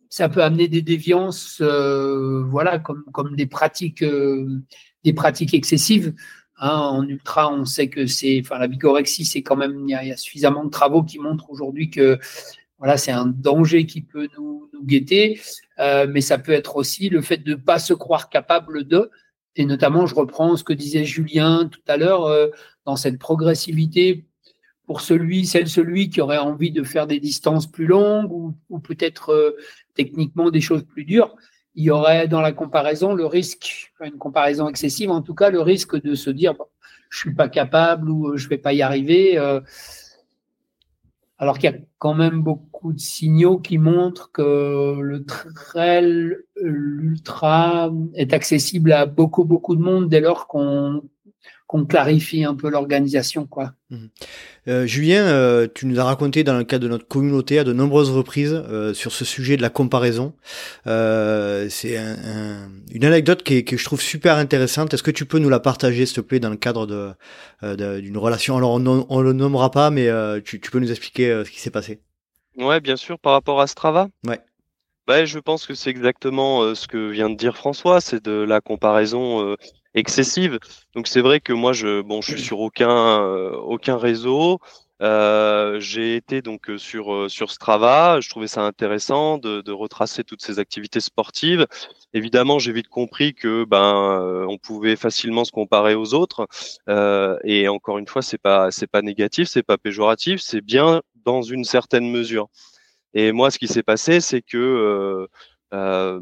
ça peut amener des déviances, euh, voilà, comme, comme des pratiques, euh, des pratiques excessives. Hein. en ultra, on sait que c'est, enfin, la bigorexie, c'est quand même, il y, a suffisamment de travaux qui montrent aujourd'hui que, voilà, c'est un danger qui peut nous, guetter, euh, mais ça peut être aussi le fait de ne pas se croire capable de, et notamment, je reprends ce que disait Julien tout à l'heure, dans cette progressivité pour celui, celle, celui qui aurait envie de faire des distances plus longues ou, peut-être techniquement des choses plus dures, il y aurait dans la comparaison le risque, une comparaison excessive en tout cas, le risque de se dire je je suis pas capable ou je vais pas y arriver. Euh, alors qu'il y a quand même beaucoup de signaux qui montrent que le trail, l'ultra est accessible à beaucoup, beaucoup de monde dès lors qu'on qu'on clarifie un peu l'organisation. quoi. Mhm. Euh, Julien, euh, tu nous as raconté dans le cadre de notre communauté à de nombreuses reprises euh, sur ce sujet de la comparaison. c'est une anecdote qui que je trouve super intéressante. Est-ce que tu peux nous la partager, s'il te plaît, dans le cadre de, d'une relation? Alors, on ne le nommera pas, mais tu, tu, peux nous expliquer ce qui s'est passé Ouais, bien sûr, par rapport à Strava? Ouais. Bah, je pense que c'est exactement ce que vient de dire François, c'est de la comparaison excessive. Donc c'est vrai que moi je bon je suis sur aucun euh, aucun réseau. Euh, j'ai été donc euh, sur euh, sur Strava. Je trouvais ça intéressant de, de retracer toutes ces activités sportives. Évidemment, j'ai vite compris que ben on pouvait facilement se comparer aux autres. Euh, et encore une fois, c'est pas c'est pas négatif, c'est pas péjoratif, c'est bien dans une certaine mesure. Et moi, ce qui s'est passé, c'est que euh,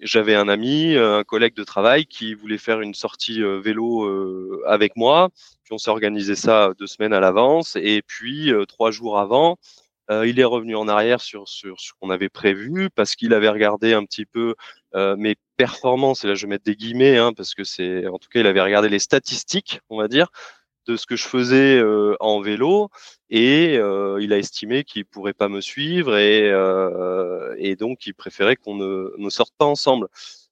j'avais un ami, euh, un collègue de travail qui voulait faire une sortie euh, vélo avec moi. Puis on s'est organisé ça deux semaines à l'avance. Et puis trois jours avant, il est revenu en arrière sur, sur ce qu'on avait prévu parce qu'il avait regardé un petit peu mes performances. Et là, je vais mettre des guillemets hein, parce que c'est, en tout cas, il avait regardé les statistiques, on va dire, de ce que je faisais euh, en vélo et euh, il a estimé qu'il pourrait pas me suivre et, euh, et donc il préférait qu'on ne, ne, sorte pas ensemble.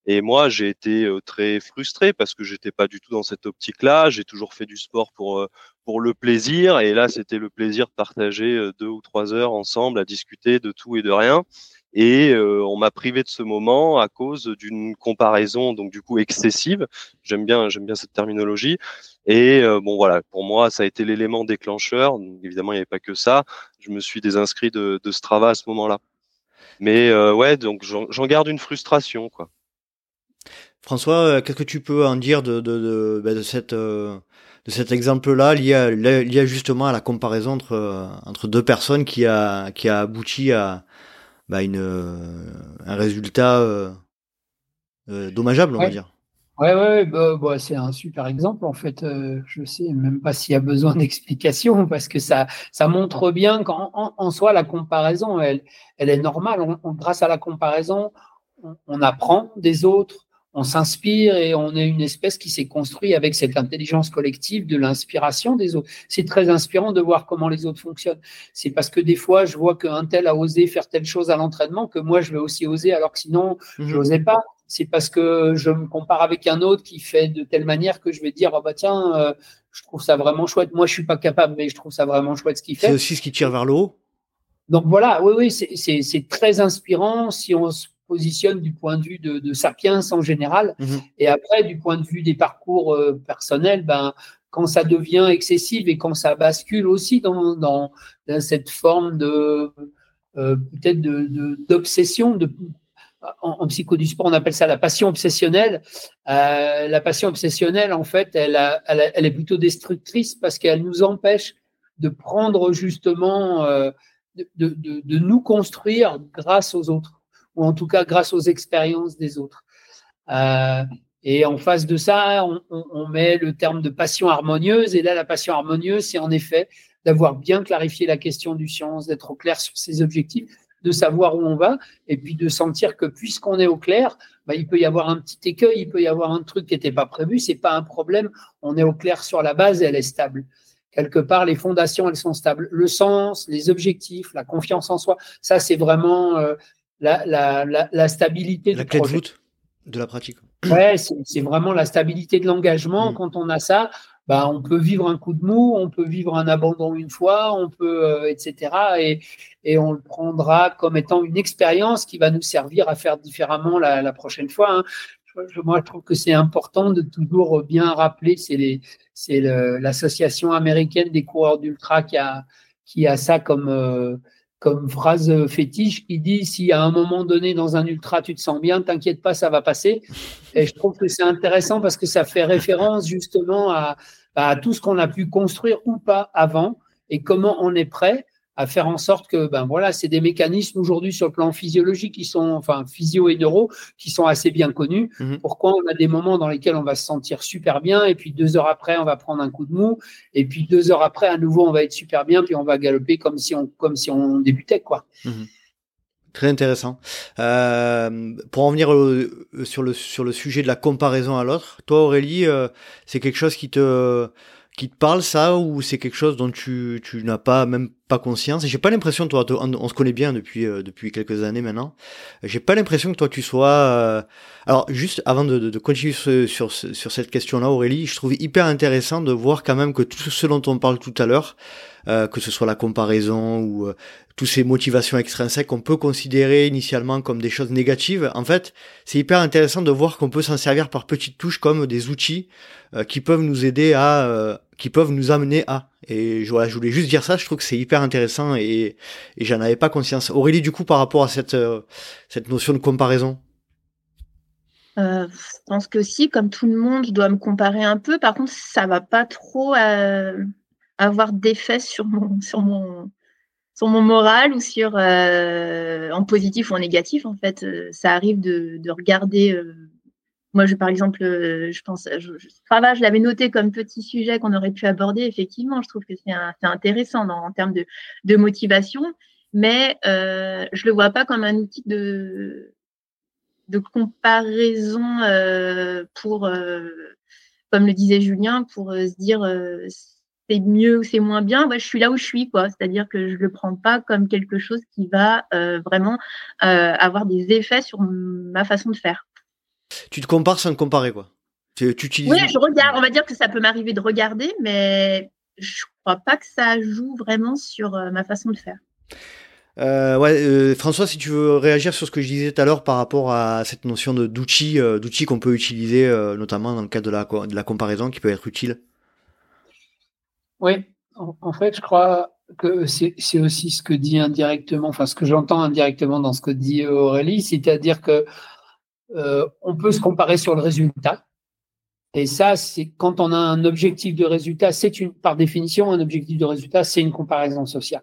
Et moi, j'ai été très frustré parce que j'étais pas du tout dans cette optique-là. J'ai toujours fait du sport pour pour le plaisir et là, c'était le plaisir de partager deux ou trois heures ensemble à discuter de tout et de rien. Et euh, on m'a privé de ce moment à cause d'une comparaison donc du coup excessive. J'aime bien, j'aime bien cette terminologie. Et euh, bon voilà, pour moi ça a été l'élément déclencheur. évidemment il n'y avait pas que ça. Je me suis désinscrit de, de Strava à ce moment-là. Mais euh, ouais, donc j'en garde une frustration quoi. François, qu'est-ce que tu peux en dire de, de, de, ben, de cette de cet exemple-là lié, lié justement à la comparaison entre entre deux personnes qui a qui a abouti à bah, une, euh, un résultat euh, euh, dommageable, on va dire. Ouais, ouais, bah, bah, c'est un super exemple en fait. je sais même pas s'il y a besoin d'explication parce que ça, ça montre bien qu'en en, soi la comparaison, elle, elle est normale. On, grâce à la comparaison, on, on, apprend des autres, on s'inspire et on est une espèce qui s'est construite avec cette intelligence collective de l'inspiration des autres. C'est très inspirant de voir comment les autres fonctionnent. C'est parce que des fois, je vois qu'un tel a osé faire telle chose à l'entraînement que moi, je vais aussi oser, alors que sinon, je mhm. n'osais pas. C'est parce que je me compare avec un autre qui fait de telle manière que je vais dire, oh bah tiens, euh, je trouve ça vraiment chouette. Moi, je suis pas capable, mais je trouve ça vraiment chouette ce qu'il fait. C'est aussi ce qui tire vers le haut. Donc voilà, oui, oui, c'est très inspirant si on se positionne du point de vue de, Sapiens en général. Mhm. Et après, du point de vue des parcours euh, personnels, ben, quand ça devient excessif et quand ça bascule aussi dans, dans, cette forme de euh, peut-être d'obsession, de, en, psycho du sport, on appelle ça la passion obsessionnelle. Euh, la passion obsessionnelle, en fait, elle, elle, est plutôt destructrice parce qu'elle nous empêche de prendre justement, de, de, nous construire grâce aux autres ou en tout cas grâce aux expériences des autres. Euh, et en face de ça, on, met le terme de passion harmonieuse. Et là, la passion harmonieuse, c'est en effet d'avoir bien clarifié la question du science, d'être au clair sur ses objectifs, de savoir où on va, et puis de sentir que puisqu'on est au clair, bah, il peut y avoir un petit écueil, il peut y avoir un truc qui n'était pas prévu, c'est pas un problème. On est au clair sur la base et elle est stable. Quelque part, les fondations, elles sont stables. Le sens, les objectifs, la confiance en soi, ça, c'est vraiment euh, la, la, la, stabilité la clé de voûte de la pratique. Ouais, c'est vraiment la stabilité de l'engagement. Mm. Quand on a ça, bah, on peut vivre un coup de mou, on peut vivre un abandon une fois, on peut, euh, etc. Et, et, on le prendra comme étant une expérience qui va nous servir à faire différemment la, la prochaine fois. Hein. Je, moi, je trouve que c'est important de toujours bien rappeler. C'est l'association américaine des coureurs d'ultra qui a, qui a ça comme euh, comme phrase fétiche qui dit si à un moment donné dans un ultra tu te sens bien, t'inquiète pas, ça va passer. Et je trouve que c'est intéressant parce que ça fait référence justement à, à tout ce qu'on a pu construire ou pas avant et comment on est prêt à faire en sorte que, ben voilà, c'est des mécanismes aujourd'hui sur le plan physiologique qui sont, enfin, physio et neuro, qui sont assez bien connus. Mhm. Pourquoi on a des moments dans lesquels on va se sentir super bien et puis deux heures après, on va prendre un coup de mou et puis deux heures après, à nouveau, on va être super bien puis on va galoper comme si on, comme si on débutait, quoi. Mhm. Très intéressant. Euh, pour en venir sur, le, sur le sujet de la comparaison à l'autre, toi Aurélie, euh, c'est quelque chose qui te, qui te parle ça ou c'est quelque chose dont tu, tu n'as pas même pas conscience? Et j'ai pas l'impression toi on, se connaît bien depuis euh, depuis quelques années maintenant. J'ai pas l'impression que toi tu sois euh, alors juste avant de, de, continuer sur, sur, cette question là Aurélie je trouve hyper intéressant de voir quand même que tout ce dont on parle tout à l'heure euh, que ce soit la comparaison ou toutes ces motivations extrinsèques qu'on peut considérer initialement comme des choses négatives en fait c'est hyper intéressant de voir qu'on peut s'en servir par petites touches comme des outils qui peuvent nous aider à qui peuvent nous amener à. Et je, je voulais juste dire ça, je trouve que c'est hyper intéressant et, et j'en avais pas conscience. Aurélie, du coup, par rapport à cette, euh, cette notion de comparaison? Euh, Je pense que si, comme tout le monde, je dois me comparer un peu. Par contre, ça va pas trop euh, avoir d'effet sur mon, sur, mon, sur mon moral ou sur en positif ou en négatif. En fait, ça arrive de, de regarder moi, je, par exemple, euh, je pense, je, je, je l'avais noté comme petit sujet qu'on aurait pu aborder. Effectivement, je trouve que c'est intéressant en termes de, motivation, mais euh, je le vois pas comme un outil de, comparaison euh, pour, euh, comme le disait Julien, pour euh, se dire c'est mieux ou c'est moins bien. je suis là où je suis, quoi. C'est-à-dire que je le prends pas comme quelque chose qui va vraiment avoir des effets sur ma façon de faire tu te compares sans te comparer, quoi. Tu, utilises... Oui, je regarde. On va dire que ça peut m'arriver de regarder, mais je crois pas que ça joue vraiment sur euh, ma façon de faire. Euh, ouais, euh, François, si tu veux réagir sur ce que je disais tout à l'heure par rapport à cette notion de d'outils, d'outils qu'on peut utiliser, notamment dans le cadre de la, de la comparaison, qui peut être utile. Oui, en, fait, je crois que c'est aussi ce que dit indirectement, enfin ce que j'entends indirectement dans ce que dit Aurélie, c'est-à-dire que euh, on peut se comparer sur le résultat. Et ça, c'est quand on a un objectif de résultat, c'est une, par définition, un objectif de résultat, c'est une comparaison sociale.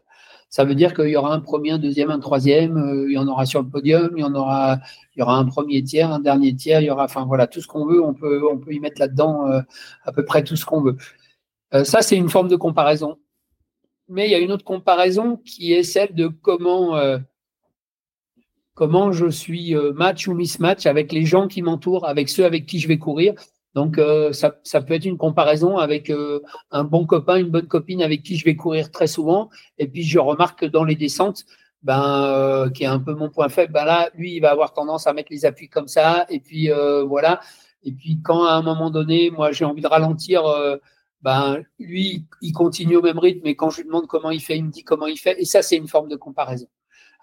Ça veut dire qu'il y aura un premier, un deuxième, un troisième, euh, il y en aura sur le podium, il y en aura, il y aura un premier tiers, un dernier tiers, il y aura, enfin voilà, tout ce qu'on veut, on peut, on peut y mettre là-dedans euh, à peu près tout ce qu'on veut. ça, c'est une forme de comparaison. Mais il y a une autre comparaison qui est celle de comment comment je suis euh, match ou mismatch avec les gens qui m'entourent, avec ceux avec qui je vais courir. Donc euh, ça, ça, peut être une comparaison avec euh, un bon copain, une bonne copine avec qui je vais courir très souvent. Et puis je remarque que dans les descentes, ben qui est un peu mon point faible, ben là lui il va avoir tendance à mettre les appuis comme ça. Et puis voilà. Et puis quand à un moment donné, moi j'ai envie de ralentir. ben, lui, il continue au même rythme, mais quand je lui demande comment il fait, il me dit comment il fait. Et ça, c'est une forme de comparaison.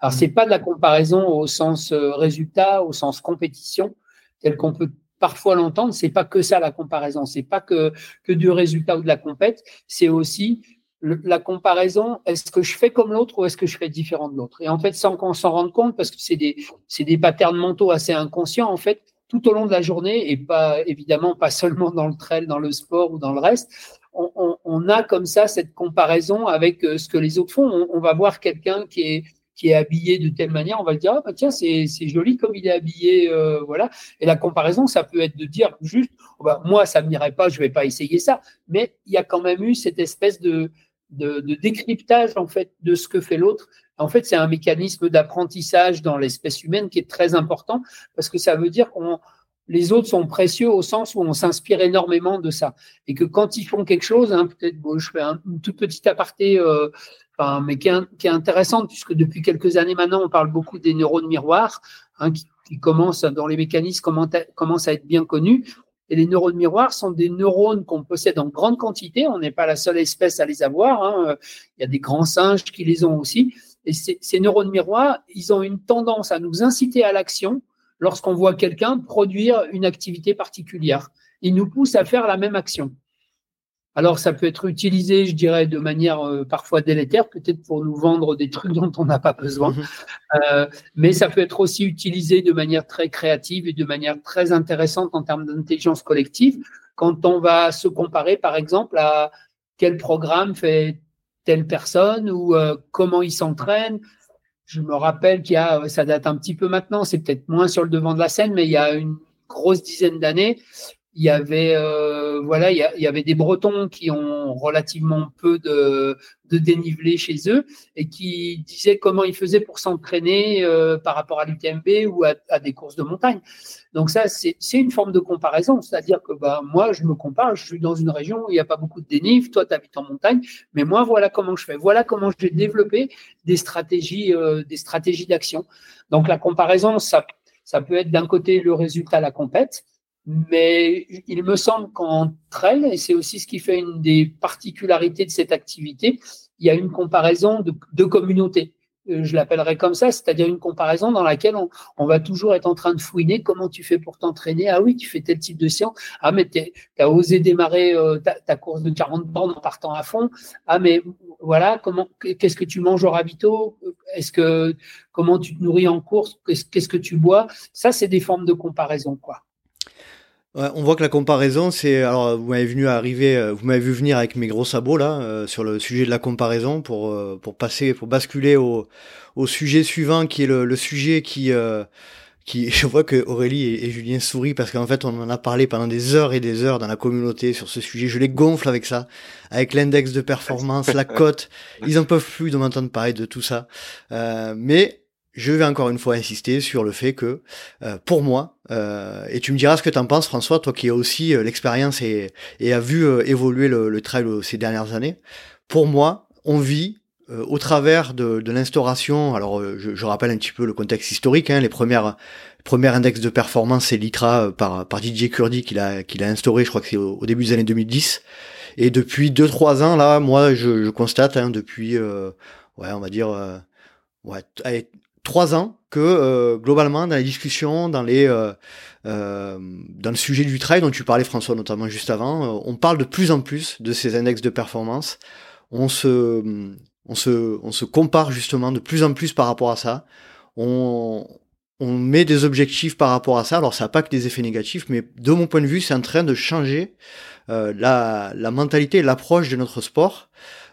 Alors, c'est pas de la comparaison au sens euh, résultat, au sens compétition, tel qu'on peut parfois l'entendre. C'est pas que ça la comparaison. C'est pas que que du résultat ou de la compète. C'est aussi la comparaison. Est-ce que je fais comme l'autre ou est-ce que je fais différent de l'autre? Et en fait, sans qu'on s'en rende compte, parce que c'est des c'est des patterns mentaux assez inconscients en fait. Tout au long de la journée et pas évidemment pas seulement dans le trail, dans le sport ou dans le reste, on, on, on a comme ça cette comparaison avec euh, ce que les autres font. On, on va voir quelqu'un qui est qui est habillé de telle manière, on va dire, ah, bah, tiens, c'est joli comme il est habillé, euh, voilà. Et la comparaison, ça peut être de dire juste, oh, bah, moi, ça ne m'irait pas, je ne vais pas essayer ça. Mais il y a quand même eu cette espèce de, de, de décryptage, en fait, de ce que fait l'autre. En fait, c'est un mécanisme d'apprentissage dans l'espèce humaine qui est très important parce que ça veut dire qu'on les autres sont précieux au sens où on s'inspire énormément de ça. Et que quand ils font quelque chose, hein, peut-être, bon, je fais un, une toute petite aparté euh, mais qui est, qui est, intéressante puisque depuis quelques années maintenant, on parle beaucoup des neurones miroirs, hein, qui, commencent dans les mécanismes commencent à être bien connus. Et les neurones miroirs sont des neurones qu'on possède en grande quantité. On n'est pas la seule espèce à les avoir. Hein. Il y a des grands singes qui les ont aussi. Et ces, ces neurones miroirs, ils ont une tendance à nous inciter à l'action lorsqu'on voit quelqu'un produire une activité particulière. Ils nous poussent à faire la même action. Alors, ça peut être utilisé, je dirais, de manière euh, parfois délétère, peut-être pour nous vendre des trucs dont on n'a pas besoin. Mhm. Euh, mais ça peut être aussi utilisé de manière très créative et de manière très intéressante en termes d'intelligence collective, quand on va se comparer, par exemple, à quel programme fait telle personne ou comment il s'entraîne. Je me rappelle qu'il y a, ça date un petit peu maintenant, c'est peut-être moins sur le devant de la scène, mais il y a une grosse dizaine d'années, il y avait euh, voilà il y, avait des Bretons qui ont relativement peu de, de dénivelé chez eux et qui disaient comment ils faisaient pour s'entraîner euh, par rapport à l'UTMB ou à, des courses de montagne. Donc ça c'est une forme de comparaison, c'est-à-dire que bah, moi je me compare, je suis dans une région où il n'y a pas beaucoup de dénive, toi tu habites en montagne, mais moi voilà comment je fais, voilà comment j'ai développé des stratégies euh, des stratégies d'action. Donc la comparaison ça ça peut être d'un côté le résultat à la compète mais il me semble qu'entre elles, et c'est aussi ce qui fait une des particularités de cette activité, il y a une comparaison de, communautés. Euh, je l'appellerais comme ça, c'est-à-dire une comparaison dans laquelle on, va toujours être en train de fouiner comment tu fais pour t'entraîner? Ah oui, tu fais tel type de séance. Ah, mais tu as osé démarrer euh, ta, course de 40 bornes en partant à fond. Ah, mais voilà, comment, qu'est-ce que tu manges au ravito Est-ce que, comment tu te nourris en course? Qu'est-ce que tu bois? Ça, c'est des formes de comparaison, quoi on voit que la comparaison, c'est alors vous m'avez venu arriver, euh, vous m'avez vu venir avec mes gros sabots là euh, sur le sujet de la comparaison pour euh, pour passer, pour basculer au, au sujet suivant qui est le, le sujet qui qui je vois que Aurélie et, Julien sourient parce qu'en fait on en a parlé pendant des heures et des heures dans la communauté sur ce sujet. Je les gonfle avec ça, avec l'index de performance, la cote. Ils en peuvent plus de m'entendre parler de tout ça. mais je vais encore une fois insister sur le fait que, euh, pour moi, euh, et tu me diras ce que tu en penses, François, toi qui as aussi euh, l'expérience et, et a vu évoluer le, le trail ces dernières années, pour moi, on vit au travers de, de l'instauration, alors je, je, rappelle un petit peu le contexte historique, hein, les premières premiers index de performance, c'est l'ITRA par, par Didier Kurdi qu'il a, qu'il a instauré, je crois que c'est au, début des années 2010. Et depuis 2-3 ans, là, moi, je, je constate, hein, depuis, ouais, on va dire, ouais, trois ans que euh, globalement dans les discussions, dans les euh, euh, dans le sujet du trail dont tu parlais François notamment juste avant, on parle de plus en plus de ces index de performance. On se on se on se compare justement de plus en plus par rapport à ça. On on met des objectifs par rapport à ça. Alors ça n'a pas que des effets négatifs, mais de mon point de vue, c'est en train de changer la, la mentalité, l'approche de notre sport.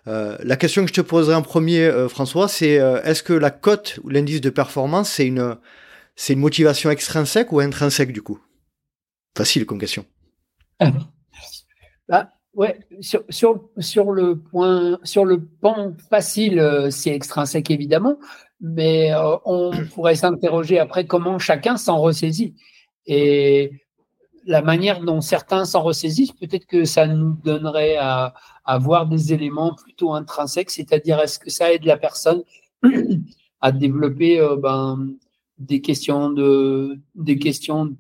Euh, la question que je te poserai en premier, euh, François, c'est euh, est-ce que la cote ou l'indice de performance, c'est une, c'est une motivation extrinsèque ou intrinsèque du coup? Facile comme question. Bah, ouais, sur, sur, le point, sur le pan facile, c'est extrinsèque évidemment, mais on pourrait s'interroger après comment chacun s'en ressaisit. Et la manière dont certains s'en ressaisissent, peut-être que ça nous donnerait à, avoir des éléments plutôt intrinsèques, c'est-à-dire est-ce que ça aide la personne à développer euh, ben, des questions de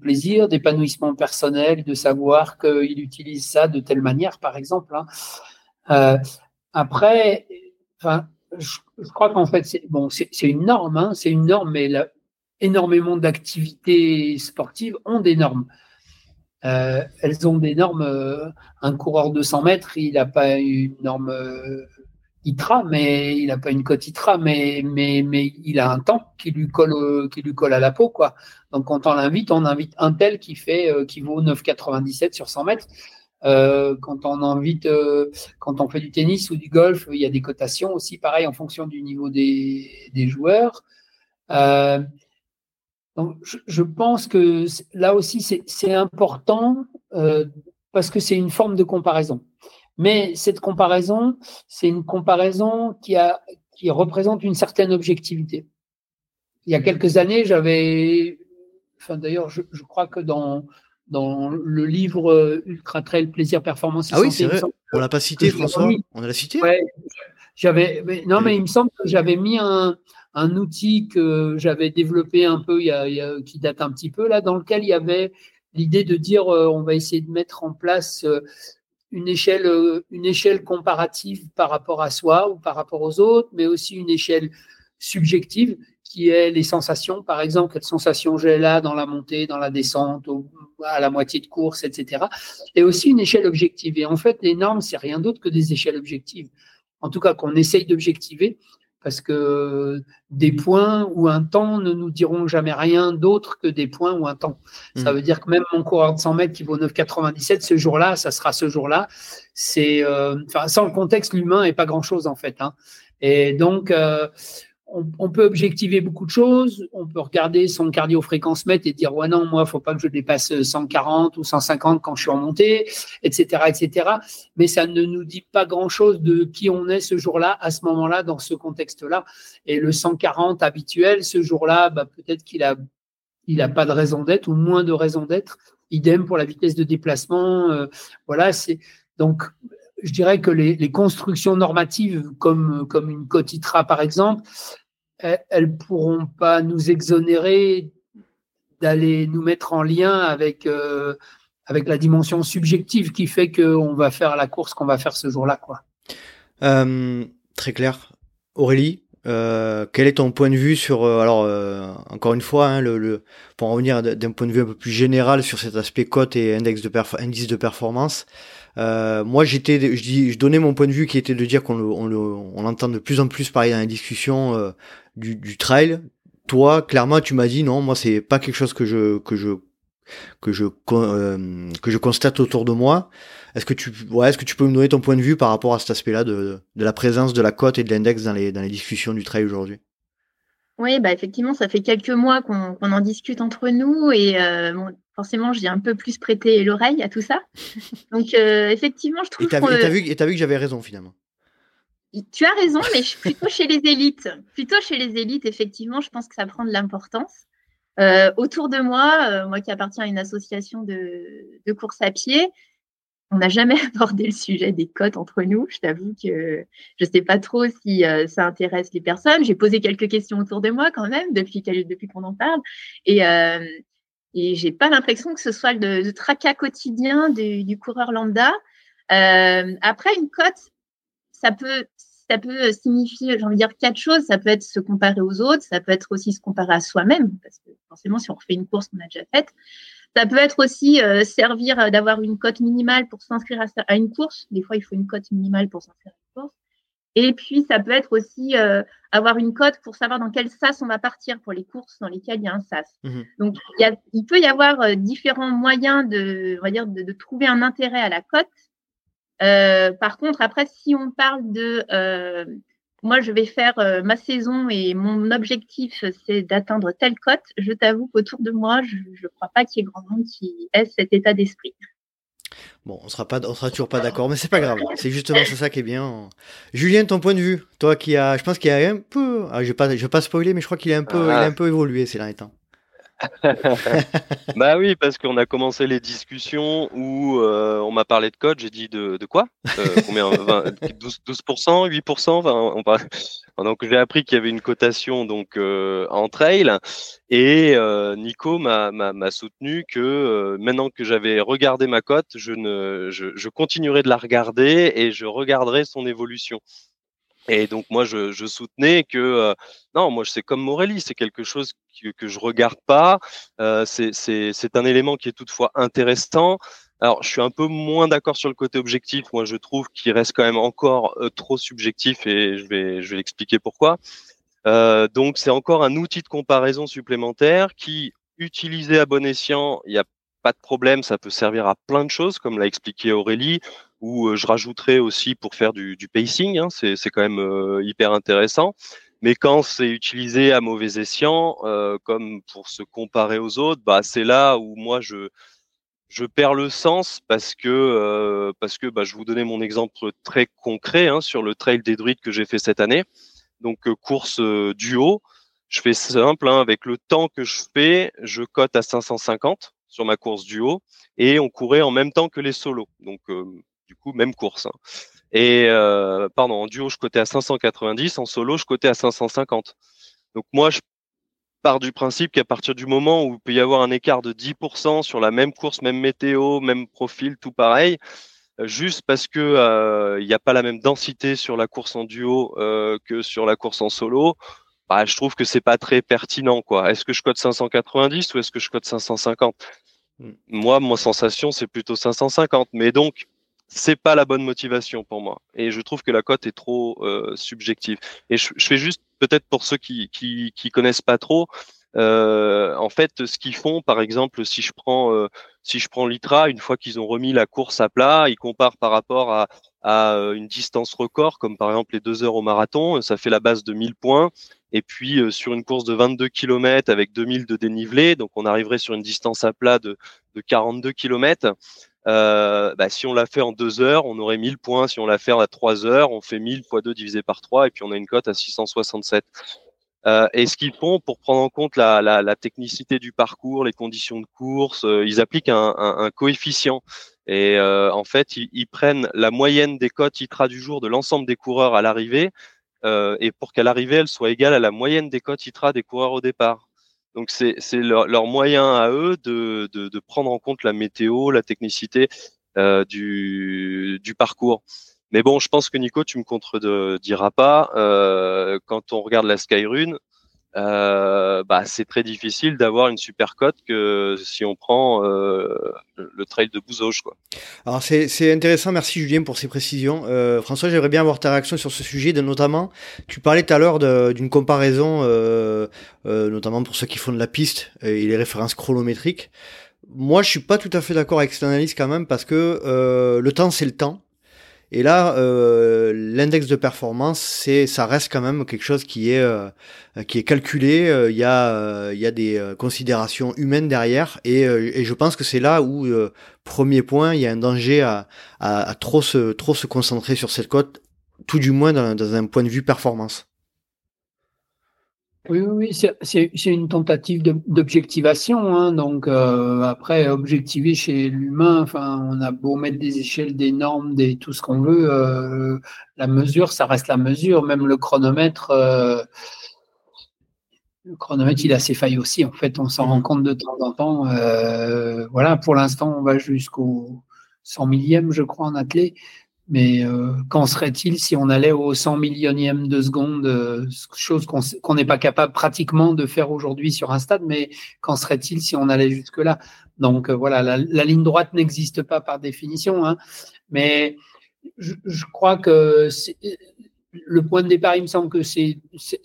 plaisir, d'épanouissement personnel, de savoir qu'il utilise ça de telle manière, par exemple. Hein. Euh, après, je, crois qu'en fait, c'est bon, c'est une norme, hein, c'est une norme, mais énormément d'activités sportives ont des normes. Euh, elles ont des normes. Euh, un coureur de 100 mètres, il n'a pas une norme euh, ITRA, mais il n'a pas une cote ITRA, mais, mais, mais il a un temps qui lui colle, qui lui colle à la peau, quoi. Donc, quand on l'invite, on invite un tel qui fait, qui vaut 9,97 sur 100 mètres. quand on invite, quand on fait du tennis ou du golf, il y a des cotations aussi, pareil, en fonction du niveau des, des joueurs. Euh, donc, je, pense que là aussi, c'est important euh, parce que c'est une forme de comparaison. Mais cette comparaison, c'est une comparaison qui, a, qui représente une certaine objectivité. Il y a quelques années, j'avais, enfin d'ailleurs, je, crois que dans, dans le livre Ultra Trail Plaisir Performance. Ah oui, c'est vrai. On l'a pas cité, François. On l'a cité? Ouais, j'avais, non, mais il me semble que j'avais mis un, un outil que j'avais développé un peu, il y, a, qui date un petit peu là, dans lequel il y avait l'idée de dire euh, on va essayer de mettre en place euh, une échelle, euh, une échelle comparative par rapport à soi ou par rapport aux autres, mais aussi une échelle subjective qui est les sensations, par exemple, quelles sensations j'ai là dans la montée, dans la descente, à la moitié de course, etc. Et aussi une échelle objective. Et en fait, les normes, c'est rien d'autre que des échelles objectives. En tout cas, qu'on essaye d'objectiver parce que des points ou un temps ne nous diront jamais rien d'autre que des points ou un temps. Ça hmm. veut dire que même mon coureur de 100 mètres qui vaut 9,97 ce jour-là, ça sera ce jour-là. C'est, euh, enfin, sans le contexte, l'humain est pas grand-chose en fait. Hein. Et donc, euh, on, peut objectiver beaucoup de choses. On peut regarder son cardio-fréquence mètre et dire ouais non moi faut pas que je dépasse 140 ou 150 quand je suis en montée, etc., etc. Mais ça ne nous dit pas grand-chose de qui on est ce jour-là, à ce moment-là, dans ce contexte-là. Et le 140 habituel, ce jour-là, bah, peut-être qu'il a il a pas de raison d'être ou moins de raison d'être. Idem pour la vitesse de déplacement. Euh, voilà, c'est donc je dirais que les, les, constructions normatives comme, comme une cotitra par exemple, elles pourront pas nous exonérer d'aller nous mettre en lien avec, euh, avec la dimension subjective qui fait qu'on va faire la course qu'on va faire ce jour-là. quoi. Euh, très clair. Aurélie, euh, quel est ton point de vue sur, alors encore une fois, hein, le, pour en revenir d'un point de vue un peu plus général sur cet aspect cote et index de indice de performance, moi, j'étais, je, je donnais mon point de vue qui était de dire qu'on on, on de plus en plus parler dans les discussions du, trail, toi, clairement, tu m'as dit non, moi, c'est pas quelque chose que je que je que je euh, que je constate autour de moi. Est-ce que tu ouais, est-ce que tu peux me donner ton point de vue par rapport à cet aspect-là de, de la présence de la cote et de l'index dans les dans les discussions du trail aujourd'hui? Oui, bah effectivement, ça fait quelques mois qu'on en discute entre nous et euh, forcément, j'ai un peu plus prêté l'oreille à tout ça. Donc euh, effectivement, je trouve. Et t'as vu, et vu que j'avais raison finalement. Tu as raison, mais je suis plutôt chez les élites. Plutôt chez les élites, effectivement, je pense que ça prend de l'importance. Euh, autour de moi, euh, moi qui appartiens à une association de, course à pied, on n'a jamais abordé le sujet des cotes entre nous. Je t'avoue que je ne sais pas trop si euh, ça intéresse les personnes. J'ai posé quelques questions autour de moi quand même depuis, qu'on en parle. Et, et j'ai pas l'impression que ce soit le, tracas quotidien du coureur lambda. après, une cote, ça peut, ça peut signifier, j'ai envie de dire, quatre choses. Ça peut être se comparer aux autres, ça peut être aussi se comparer à soi-même, parce que forcément, si on refait une course qu'on a déjà faite, ça peut être aussi euh, servir euh, d'avoir une cote minimale pour s'inscrire à, une course. Des fois, il faut une cote minimale pour s'inscrire à une course. Et puis, ça peut être aussi euh, avoir une cote pour savoir dans quel sas on va partir pour les courses dans lesquelles il y a un sas. Mmh Donc, il, peut y avoir différents moyens de, on va dire, de, de trouver un intérêt à la cote. Euh, par contre, après, si on parle de euh, moi, je vais faire euh, ma saison et mon objectif, c'est d'atteindre telle cote, je t'avoue qu'autour de moi, je ne crois pas qu'il y ait grand monde qui ait cet état d'esprit. Bon, on sera pas, on sera toujours pas d'accord, mais c'est pas grave. C'est justement ça qui est bien. Julien, ton point de vue, toi qui a, je pense qu'il a un peu, ah, je vais pas, je vais pas spoiler, mais je crois qu'il a un peu, il a un peu évolué ces derniers temps. bah oui, parce qu'on a commencé les discussions où euh, on m'a parlé de code, j'ai dit de, de quoi euh, Combien 12, 12%, 8% enfin, on parle... Donc j'ai appris qu'il y avait une cotation donc euh, en trail et Nico m'a soutenu que maintenant que j'avais regardé ma cote, je, ne, je, je continuerai de la regarder et je regarderai son évolution. Et donc moi je, je soutenais que euh, non, moi c'est comme Morelli, c'est quelque chose que, que je regarde pas. Euh, c'est un élément qui est toutefois intéressant. Alors je suis un peu moins d'accord sur le côté objectif. Moi je trouve qu'il reste quand même encore euh, trop subjectif et je vais je vais l'expliquer pourquoi. Euh, donc c'est encore un outil de comparaison supplémentaire qui utilisé à bon escient, il y a pas de problème, ça peut servir à plein de choses, comme l'a expliqué Aurélie, ou euh, je rajouterai aussi pour faire du, du pacing, hein, c'est quand même euh, hyper intéressant. Mais quand c'est utilisé à mauvais escient, euh, comme pour se comparer aux autres, bah c'est là où moi je je perds le sens parce que parce que bah, je vous donnais mon exemple très concret hein, sur le trail des druides que j'ai fait cette année. Donc course duo, je fais simple hein, avec le temps que je fais, je cote à 550 sur ma course duo et on courait en même temps que les solos. Donc euh, du coup même course. Hein. Et euh, pardon, en duo je cotais à 590, en solo je cotais à 550. Donc moi je pars du principe qu'à partir du moment où il peut y avoir un écart de 10% sur la même course, même météo, même profil, tout pareil, euh, juste parce que il n'y a pas la même densité sur la course en duo que sur la course en solo, bah, je trouve que c'est pas très pertinent. quoi. Est-ce que je code 590 ou est-ce que je code 550 hmm. Moi, mon sensation, c'est plutôt 550. Mais donc, c'est pas la bonne motivation pour moi. Et je trouve que la cote est trop subjective. Et je, fais juste peut-être pour ceux qui, qui qui connaissent pas trop, euh, en fait, ce qu'ils font, par exemple, si je prends euh, si je prends l'ITRA, une fois qu'ils ont remis la course à plat, ils comparent par rapport à, à euh, une distance record, comme par exemple les deux heures au marathon, ça fait la base de 1000 points. Et puis sur une course de 22 km avec 2000 de dénivelé, donc on arriverait sur une distance à plat de, de 42 km. Euh, bah, si on l'a fait en deux heures, on aurait 1000 points. Si on l'a fait à trois heures, on fait 1000 fois 2 divisé par 3 et puis on a une cote à 667. Euh, et ce qu'ils font pour prendre en compte la, la, la, technicité du parcours, les conditions de course, euh, ils appliquent un, un, un coefficient. Et euh, en fait, ils, ils, prennent la moyenne des cotes ITRA du jour de l'ensemble des coureurs à l'arrivée, euh, et pour qu'à l'arrivée, elle soit égale à la moyenne des cotes ITRA des coureurs au départ. Donc c'est leur, leur, moyen à eux de, prendre en compte la météo, la technicité euh, du, du parcours. Mais bon, je pense que Nico, tu me contrediras pas. Euh, quand on regarde la Skyrune, euh, bah, c'est très difficile d'avoir une super cote que si on prend euh, le trail de Bouzauge. Quoi. Alors c'est intéressant, merci Julien pour ces précisions. Euh, François, j'aimerais bien avoir ta réaction sur ce sujet, notamment, tu parlais tout à l'heure d'une comparaison, euh, euh, notamment pour ceux qui font de la piste et les références chronométriques. Moi, je suis pas tout à fait d'accord avec cette analyse quand même parce que euh, le temps, c'est le temps. Et là, euh, l'index de performance, c'est, ça reste quand même quelque chose qui est, euh, qui est calculé. Euh, il y a, euh, y a des considérations humaines derrière, et, et je pense que c'est là où, premier point, il y a un danger à, à, à, trop se, trop se concentrer sur cette cote, tout du moins dans, dans un point de vue performance. Oui, oui, c'est une tentative d'objectivation. Hein, donc euh, après, objectiver chez l'humain, enfin, on a beau mettre des échelles, des normes, des tout ce qu'on veut, euh, la mesure, ça reste la mesure. Même le chronomètre, euh, le chronomètre, il a ses failles aussi. En fait, on s'en rend compte de temps en temps. Voilà, pour l'instant, on va jusqu'au 100 millième, je crois, en athlée. Mais euh, qu'en serait-il si on allait au 100 millionième de seconde, euh, chose qu'on n'est pas capable pratiquement de faire aujourd'hui sur un stade, mais qu'en serait-il si on allait jusque-là? Donc euh, voilà, la, la, ligne droite n'existe pas par définition, hein, mais je, je, crois que le point de départ, il me semble que c'est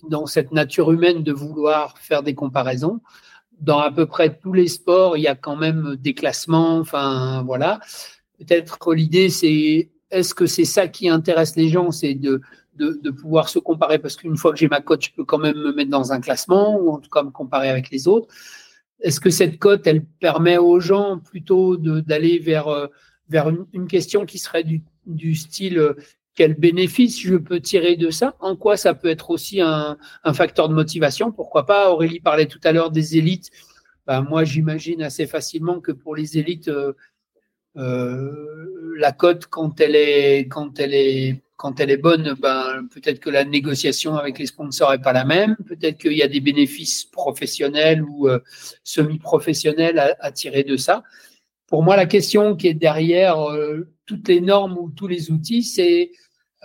dans cette nature humaine de vouloir faire des comparaisons. Dans à peu près tous les sports, il y a quand même des classements, enfin voilà. Peut-être l'idée, c'est est-ce que c'est ça qui intéresse les gens C'est de, pouvoir se comparer parce qu'une fois que j'ai ma cote, je peux quand même me mettre dans un classement ou en tout cas me comparer avec les autres. Est-ce que cette cote, elle permet aux gens plutôt d'aller vers, euh, une, question qui serait du, style euh, quel bénéfice je peux tirer de ça? En quoi ça peut être aussi un, facteur de motivation? Pourquoi pas? Aurélie parlait tout à l'heure des élites. Ben, moi, j'imagine assez facilement que pour les élites, euh, la cote quand elle est quand elle est quand elle est bonne, ben peut-être que la négociation avec les sponsors est pas la même. Peut-être qu'il y a des bénéfices professionnels ou euh, semi-professionnels à, à, tirer de ça. Pour moi, la question qui est derrière euh, toutes les normes ou tous les outils, c'est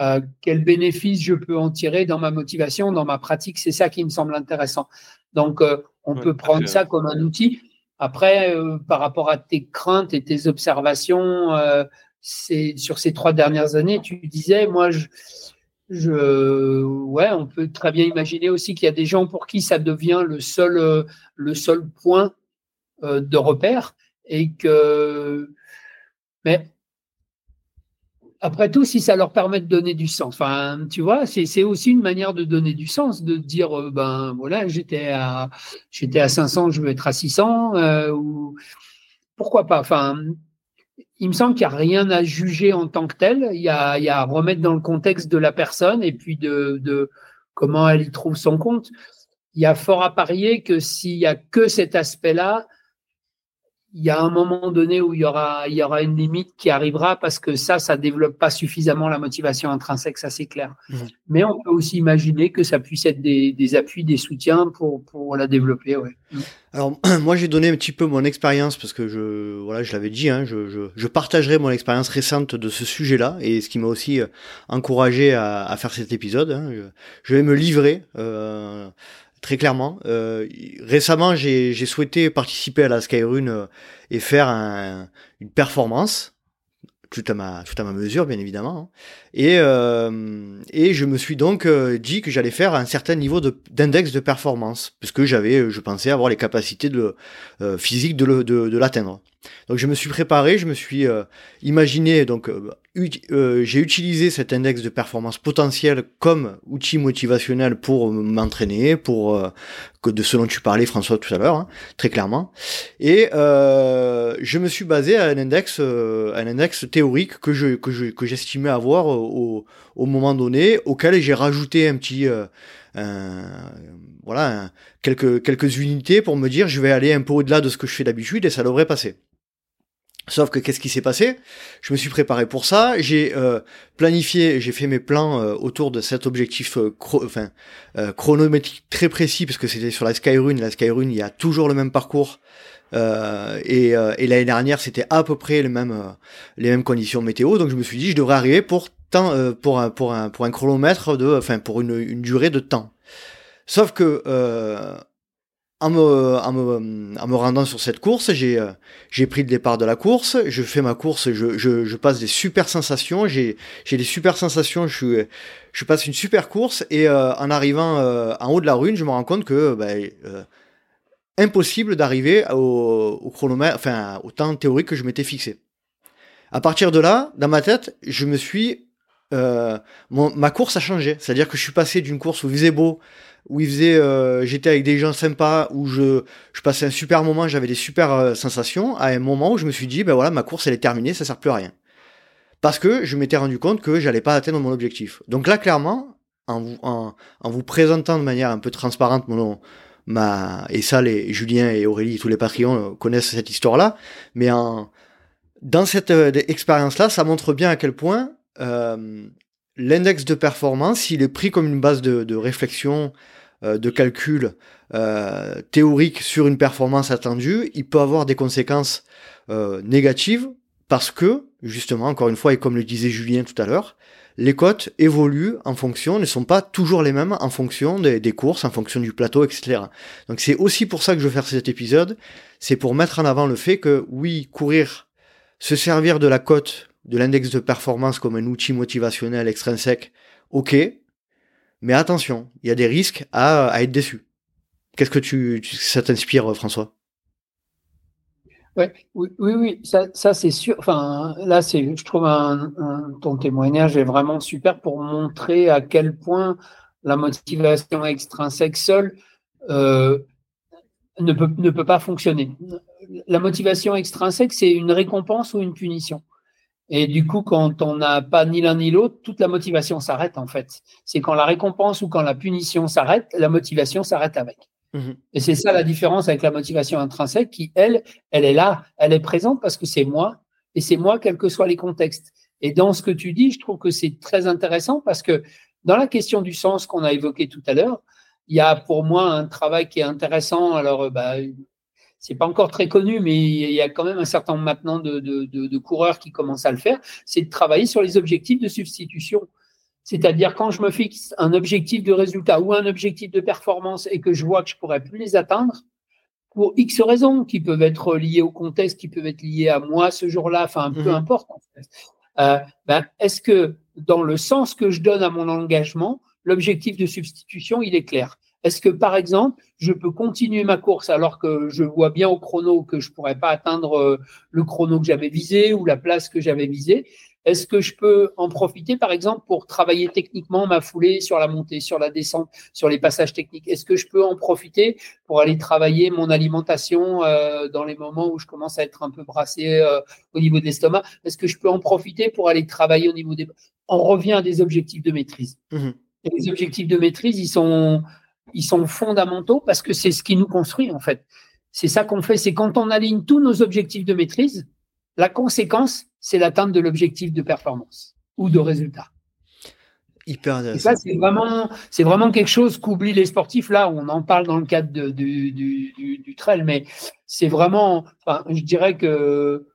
euh, quel bénéfice je peux en tirer dans ma motivation, dans ma pratique. C'est ça qui me semble intéressant. Donc, on peut prendre ça comme un outil. Après, euh, par rapport à tes craintes et tes observations, euh, sur ces trois dernières années, tu disais, moi, je, je, ouais, on peut très bien imaginer aussi qu'il y a des gens pour qui ça devient le seul, euh, le seul point de repère et que, mais après tout, si ça leur permet de donner du sens, enfin, tu vois, c'est aussi une manière de donner du sens, de dire, euh, ben voilà, j'étais à, j'étais à 500, je veux être à 600, euh, ou pourquoi pas. Enfin, il me semble qu'il n'y a rien à juger en tant que tel. Il y a, il y a à remettre dans le contexte de la personne et puis de, de comment elle y trouve son compte. Il y a fort à parier que s'il y a que cet aspect-là, il y a un moment donné où il y aura, il y aura une limite qui arrivera parce que ça, ça développe pas suffisamment la motivation intrinsèque, ça c'est clair. Mmh. Mais on peut aussi imaginer que ça puisse être des, des appuis, des soutiens pour, pour la développer. Ouais. Mmh. Alors moi j'ai donné un petit peu mon expérience parce que je voilà je l'avais dit hein, je, je, je, partagerai mon expérience récente de ce sujet-là et ce qui m'a aussi euh, encouragé à, à, faire cet épisode. Hein. Je, je, vais me livrer. Euh, très clairement. Euh, récemment, j'ai souhaité participer à la Skyrune euh, et faire un, une performance tout à ma tout à ma mesure bien évidemment hein. Et euh, et je me suis donc euh, dit que j'allais faire un certain niveau de d'index de performance puisque j'avais je pensais avoir les capacités de euh, physiques de de, de l'atteindre. Donc je me suis préparé je me suis imaginé donc j'ai utilisé cet index de performance potentielle comme outil motivationnel pour m'entraîner pour que de ce dont tu parlais François tout à l'heure hein, très clairement. Et je me suis basé à un index un index théorique que je que je que j'estimais avoir au, moment donné, auquel j'ai rajouté un petit euh, voilà quelques quelques unités pour me dire je vais aller un peu au-delà de ce que je fais d'habitude et ça devrait passer. Sauf que qu'est-ce qui s'est passé? Je me suis préparé pour ça, j'ai euh, planifié, j'ai fait mes plans euh, autour de cet objectif enfin, chronométrique très précis parce que c'était sur la Skyrun. La Skyrun, il y a toujours le même parcours euh, et, euh, l'année dernière, c'était à peu près les mêmes, euh, les mêmes conditions météo. Donc je me suis dit, je devrais arriver pour temps, pour un, pour un, pour un chronomètre de, enfin pour une, une durée de temps. Sauf que en me, en, me, en me rendant sur cette course, j'ai j'ai pris le départ de la course, je fais ma course, je, je, je passe des super sensations, j'ai j'ai des super sensations, je je passe une super course et en arrivant en haut de la rune, je me rends compte que ben, impossible d'arriver au, chronomètre, enfin au temps théorique que je m'étais fixé. À partir de là, dans ma tête, je me suis, euh, ma course a changé. C'est-à-dire que je suis passé d'une course où il faisait beau, où il faisait, euh, j'étais avec des gens sympas, où je, je passais un super moment, j'avais des super euh, sensations, à un moment où je me suis dit, ben voilà, ma course elle est terminée, ça sert plus à rien. Parce que je m'étais rendu compte que j'allais pas atteindre mon objectif. Donc là, clairement, en vous, en, vous présentant de manière un peu transparente mon, ma et ça les Julien et Aurélie tous les Patreons connaissent cette histoire là mais en dans cette euh, expérience là ça montre bien à quel point euh, l'index de performance il est pris comme une base de, réflexion euh, de calcul euh, théorique sur une performance attendue il peut avoir des conséquences négatives parce que justement encore une fois et comme le disait Julien tout à l'heure les cotes évoluent en fonction, ne sont pas toujours les mêmes en fonction des, courses, en fonction du plateau, etc. Donc c'est aussi pour ça que je veux faire cet épisode, c'est pour mettre en avant le fait que oui, courir, se servir de la cote, de l'index de performance comme un outil motivationnel extrinsèque, ok, mais attention, il y a des risques à, être déçu. Qu'est-ce que tu, ça t'inspire, François? Oui, oui, oui, ça, c'est sûr. Enfin, là, je trouve ton témoignage est vraiment super pour montrer à quel point la motivation extrinsèque seule euh, ne peut pas fonctionner. La motivation extrinsèque, c'est une récompense ou une punition. Et du coup, quand on n'a pas ni l'un ni l'autre, toute la motivation s'arrête en fait. C'est quand la récompense ou quand la punition s'arrête, la motivation s'arrête avec. Mmh et c'est ça la différence avec la motivation intrinsèque qui, elle, elle est là, elle est présente parce que c'est moi et c'est moi quels que soient les contextes. Et dans ce que tu dis, je trouve que c'est très intéressant parce que dans la question du sens qu'on a évoqué tout à l'heure, il y a pour moi un travail qui est intéressant. Alors, euh, bah, c'est pas encore très connu, mais il y a quand même un certain nombre maintenant de, de, de, de coureurs qui commencent à le faire. C'est de travailler sur les objectifs de substitution. C'est-à-dire quand je me fixe un objectif de résultat ou un objectif de performance et que je vois que je pourrais plus les atteindre, pour X raisons qui peuvent être liées au contexte, qui peuvent être liées à moi ce jour-là, enfin peu mhm. importe. En fait. euh, ben, Est-ce que dans le sens que je donne à mon engagement, l'objectif de substitution, il est clair? Est-ce que par exemple, je peux continuer ma course alors que je vois bien au chrono que je pourrais pas atteindre euh, le chrono que j'avais visé ou la place que j'avais visée? Est-ce que je peux en profiter, par exemple, pour travailler techniquement ma foulée sur la montée, sur la descente, sur les passages techniques? Est-ce que je peux en profiter pour aller travailler mon alimentation euh, dans les moments où je commence à être un peu brassé euh, au niveau de l'estomac? Est-ce que je peux en profiter pour aller travailler au niveau des... On revient à des objectifs de maîtrise. Mmh Et les objectifs de maîtrise, ils sont, ils sont fondamentaux parce que c'est ce qui nous construit, en fait. C'est ça qu'on fait, c'est quand on aligne tous nos objectifs de maîtrise, la conséquence, c'est l'atteinte de l'objectif de performance ou de résultat. Hyper Et ça, c'est vraiment, c'est vraiment quelque chose qu'oublient les sportifs. Là, on en parle dans le cadre du, du, trail, mais c'est vraiment, enfin, je dirais que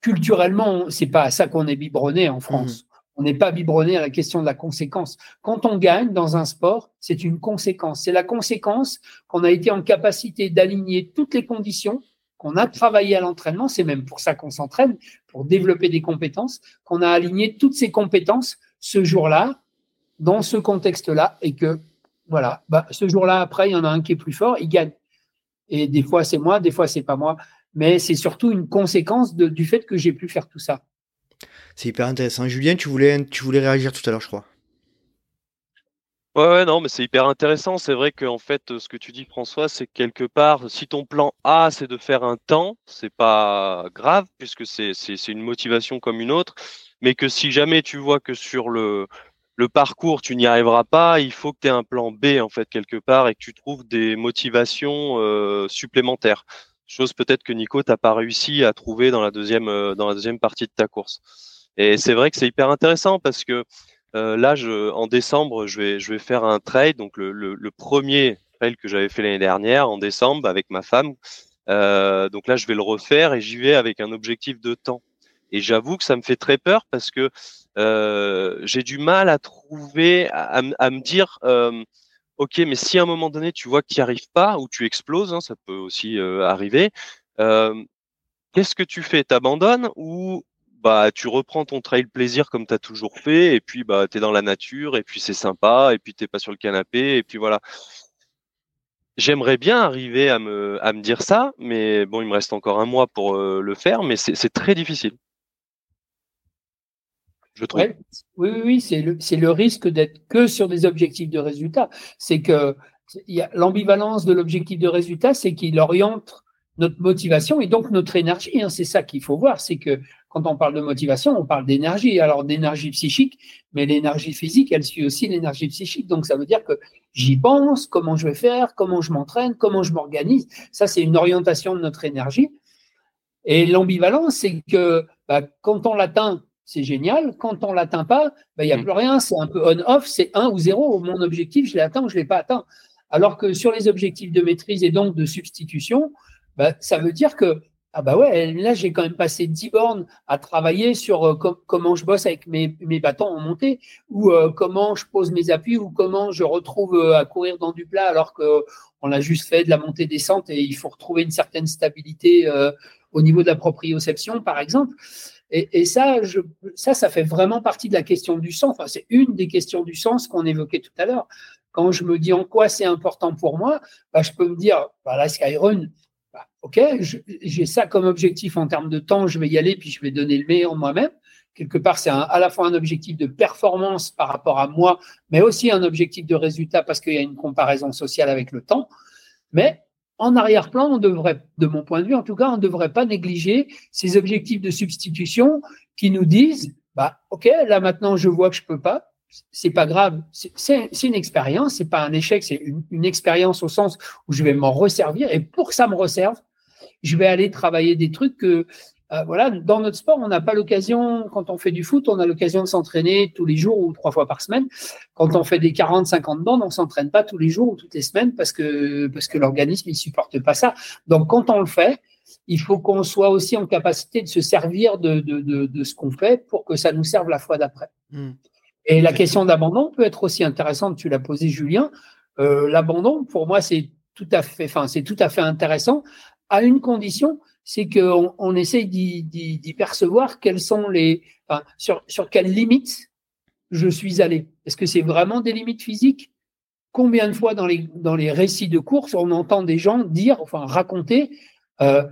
culturellement, c'est pas à ça qu'on est biberonné en France. Mhm. On n'est pas biberonné à la question de la conséquence. Quand on gagne dans un sport, c'est une conséquence. C'est la conséquence qu'on a été en capacité d'aligner toutes les conditions qu'on a travaillé à l'entraînement, c'est même pour ça qu'on s'entraîne, pour développer des compétences, qu'on a aligné toutes ces compétences ce jour-là, dans ce contexte-là, et que voilà, bah, ce jour-là, après, il y en a un qui est plus fort, il gagne. Et des fois, c'est moi, des fois, c'est pas moi. Mais c'est surtout une conséquence du fait que j'ai pu faire tout ça. C'est hyper intéressant. Julien, tu voulais, tu réagir tout à l'heure, je crois. Ouais, non, mais c'est hyper intéressant. C'est vrai qu'en fait, ce que tu dis, François, c'est quelque part, si ton plan A, c'est de faire un temps, c'est pas grave, puisque c'est une motivation comme une autre. Mais que si jamais tu vois que sur le, parcours, tu n'y arriveras pas, il faut que tu aies un plan B, en fait, quelque part, et que tu trouves des motivations euh, supplémentaires. Chose peut-être que Nico, t'as pas réussi à trouver dans la deuxième, euh, dans la deuxième partie de ta course. Et c'est vrai que c'est hyper intéressant parce que euh, là, en décembre, je vais, je vais faire un trail, donc le, le, premier trail que j'avais fait l'année dernière en décembre avec ma femme. Euh, donc là, je vais le refaire et j'y vais avec un objectif de temps. Et j'avoue que ça me fait très peur parce que euh, j'ai du mal à trouver, à, me dire, ok, mais si à un moment donné tu vois que tu n'y arrives pas ou tu exploses, hein, ça peut aussi arriver. Qu'est-ce que tu fais? T'abandonnes ou bah tu reprends ton trail plaisir comme tu as toujours fait et puis bah tu es dans la nature et puis c'est sympa et puis t'es pas sur le canapé et puis voilà. J'aimerais bien arriver à me, à me dire ça, mais bon, il me reste encore un mois pour euh, le faire, mais c'est très difficile. Je trouve. oui, oui, oui c'est le, le risque d'être que sur des objectifs de résultat. C'est que l'ambivalence de l'objectif de résultat, c'est qu'il oriente notre motivation et donc notre énergie. Hein. C'est ça qu'il faut voir, c'est que quand on parle de motivation, on parle d'énergie. Alors d'énergie psychique, mais l'énergie physique, elle suit aussi l'énergie psychique. Donc ça veut dire que j'y pense, comment je vais faire, comment je m'entraîne, comment je m'organise. Ça, c'est une orientation de notre énergie. Et l'ambivalence, c'est que bah, quand on l'atteint, c'est génial. Quand on l'atteint pas, bah, il n'y a mm. plus rien. C'est un peu on-off, c'est 1 ou 0. Mon objectif, je l'ai atteint ou je ne l'ai pas atteint. Alors que sur les objectifs de maîtrise et donc de substitution, bah, ça veut dire que ah bah ouais, là j'ai quand même passé 10 bornes à travailler sur euh, comment je bosse avec mes, mes, bâtons en montée, ou euh, comment je pose mes appuis, ou comment je retrouve euh, à courir dans du plat alors qu'on a juste fait de la montée-descente et il faut retrouver une certaine stabilité au niveau de la proprioception, par exemple. Et, et ça, je, ça, ça fait vraiment partie de la question du sens. Enfin, c'est une des questions du sens qu'on évoquait tout à l'heure. Quand je me dis en quoi c'est important pour moi, bah, je peux me dire, bah, la Skyrun, OK, j'ai ça comme objectif en termes de temps, je vais y aller, puis je vais donner le meilleur moi-même. Quelque part, c'est à la fois un objectif de performance par rapport à moi, mais aussi un objectif de résultat parce qu'il y a une comparaison sociale avec le temps. Mais en arrière-plan, on devrait, de mon point de vue en tout cas, on ne devrait pas négliger ces objectifs de substitution qui nous disent, bah, OK, là maintenant, je vois que je peux pas, c'est pas grave. C'est une expérience, c'est pas un échec, c'est une, expérience au sens où je vais m'en resservir. Et pour que ça me resserve, je vais aller travailler des trucs que, euh, voilà, dans notre sport, on n'a pas l'occasion, quand on fait du foot, on a l'occasion de s'entraîner tous les jours ou trois fois par semaine. Quand on fait des 40, 50 bandes, on s'entraîne pas tous les jours ou toutes les semaines parce que, parce que l'organisme, il supporte pas ça. Donc, quand on le fait, il faut qu'on soit aussi en capacité de se servir de, de, de, ce qu'on fait pour que ça nous serve la fois d'après. Hmm. Et la question d'abandon peut être aussi intéressante. Tu l'as posé, Julien. Euh, l'abandon, pour moi, c'est tout à fait, enfin, c'est tout à fait intéressant à une condition, c'est qu'on on essaye d'y percevoir quelles sont les, enfin, sur, sur quelles limites je suis allé. Est-ce que c'est vraiment des limites physiques? Combien de fois dans les, dans les récits de course, on entend des gens dire, enfin raconter, euh,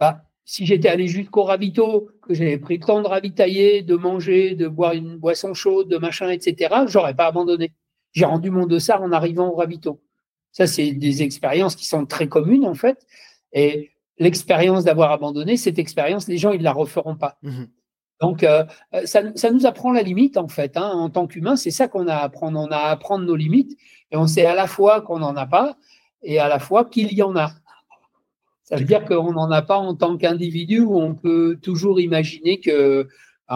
bah, si j'étais allé jusqu'au ravito, que j'avais pris le temps de ravitailler, de manger, de boire une boisson chaude, de machin, etc., j'aurais pas abandonné. J'ai rendu mon dossard en arrivant au ravito. Ça, c'est des expériences qui sont très communes, en fait. Et l'expérience d'avoir abandonné, cette expérience, les gens, ils la referont pas. Mmh Donc, euh, ça, ça, nous apprend la limite, en fait. Hein. En tant qu'humain, c'est ça qu'on a à apprendre. On a à apprendre nos limites. Et on sait à la fois qu'on n'en a pas et à la fois qu'il y en a. Ça veut dire qu'on n'en a pas en tant qu'individu où on peut toujours imaginer que,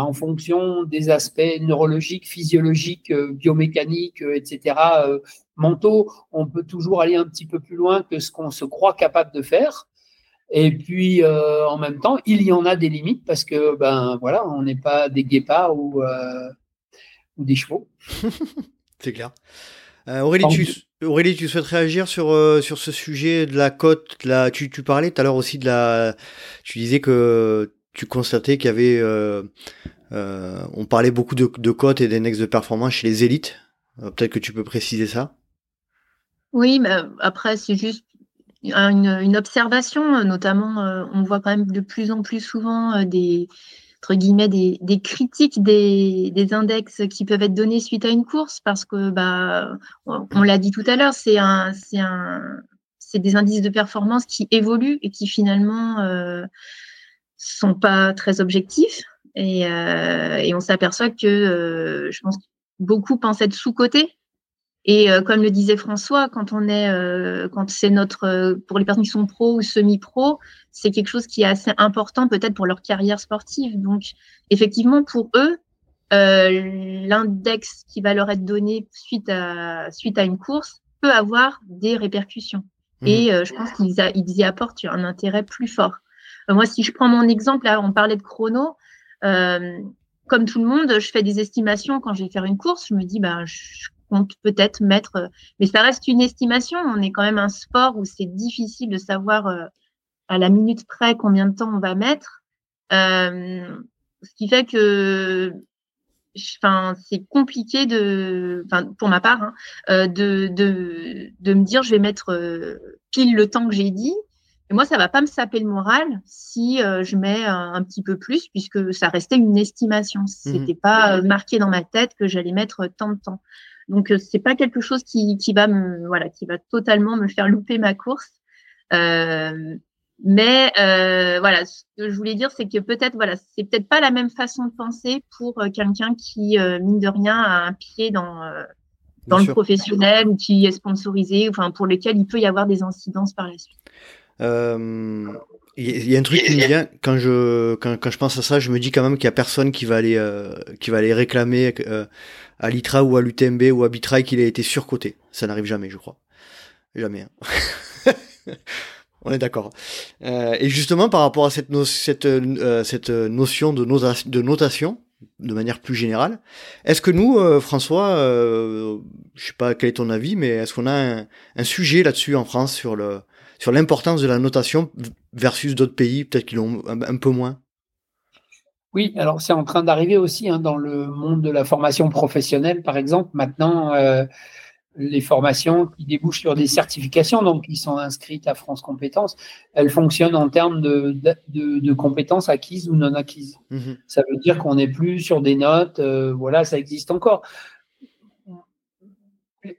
en fonction des aspects neurologiques, physiologiques, euh, biomécaniques, euh, etc., euh, mentaux, on peut toujours aller un petit peu plus loin que ce qu'on se croit capable de faire. Et puis, en même temps, il y en a des limites parce que, ben voilà, on n'est pas des guépards ou, ou des chevaux. C'est clair. Aurélie, Aurélie, tu souhaites réagir sur, euh, sur ce sujet de la cote la... tu, tu parlais tout à l'heure aussi de la. Tu disais que tu constatais qu'il y avait. Euh, euh, on parlait beaucoup de, cotes et d'index de performance chez les élites. Peut-être que tu peux préciser ça? Oui, mais après, c'est juste une, observation. Notamment, on voit quand même de plus en plus souvent des guillemets des, critiques des, index qui peuvent être donnés suite à une course parce que bah on, l'a dit tout à l'heure c'est un c'est un c'est des indices de performance qui évoluent et qui finalement euh, sont pas très objectifs et, euh, et on s'aperçoit que euh, je pense que beaucoup pensent être sous cotés et euh, comme le disait François, quand on est, euh, quand c'est notre, euh, pour les personnes qui sont pro ou semi-pro, c'est quelque chose qui est assez important peut-être pour leur carrière sportive. Donc, effectivement, pour eux, l'index qui va leur être donné suite à, suite à une course peut avoir des répercussions. Mmh. Et je pense qu'ils ils y apportent un intérêt plus fort. Moi, si je prends mon exemple, là, on parlait de chrono. comme tout le monde, je fais des estimations quand je vais faire une course. Je me dis, ben, je compte peut-être mettre, euh, mais ça reste une estimation. On est quand même un sport où c'est difficile de savoir euh, à la minute près combien de temps on va mettre. Euh, ce qui fait que enfin c'est compliqué de enfin pour ma part hein, de, de, de me dire je vais mettre pile le temps que j'ai dit et moi ça va pas me saper le moral si je mets un, petit peu plus puisque ça restait une estimation mmh c'était pas marqué dans ma tête que j'allais mettre tant de temps donc euh, c'est pas quelque chose qui, qui va me voilà qui va totalement me faire louper ma course. Euh, mais euh, voilà, ce que je voulais dire, c'est que peut-être voilà, c'est peut-être pas la même façon de penser pour euh, quelqu'un qui mine de rien a un pied dans dans le professionnel ou qui est sponsorisé, enfin pour lequel il peut y avoir des incidences par la suite. Euh, il y a un truc qui me vient quand je quand, quand je pense à ça, je me dis quand même qu'il y a personne qui va aller euh, qui va aller réclamer euh, à l'ITRA ou à l'UTMB ou à Bitrail qu'il ait été surcoté. Ça n'arrive jamais, je crois. Jamais. Hein. On est d'accord. Euh, et justement par rapport à cette no cette euh, cette notion de, de notation de manière plus générale, est-ce que nous, François, je sais pas quel est ton avis, mais est-ce qu'on a un, un sujet là-dessus en France sur le sur l'importance de la notation versus d'autres pays, peut-être qu'ils l'ont un, peu moins Oui, alors c'est en train d'arriver aussi hein, dans le monde de la formation professionnelle, par exemple. Maintenant, euh, les formations qui débouchent sur des certifications, donc qui sont inscrites à France Compétences, elles fonctionnent en termes de, de, compétences acquises ou non acquises. Mhm. Ça veut dire qu'on n'est plus sur des notes, euh, voilà, ça existe encore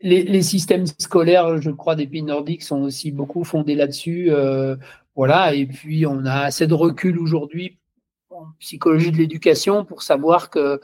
les, systèmes scolaires, je crois, des pays nordiques sont aussi beaucoup fondés là-dessus. Euh, voilà, et puis on a assez de recul aujourd'hui en psychologie de l'éducation pour savoir qu'il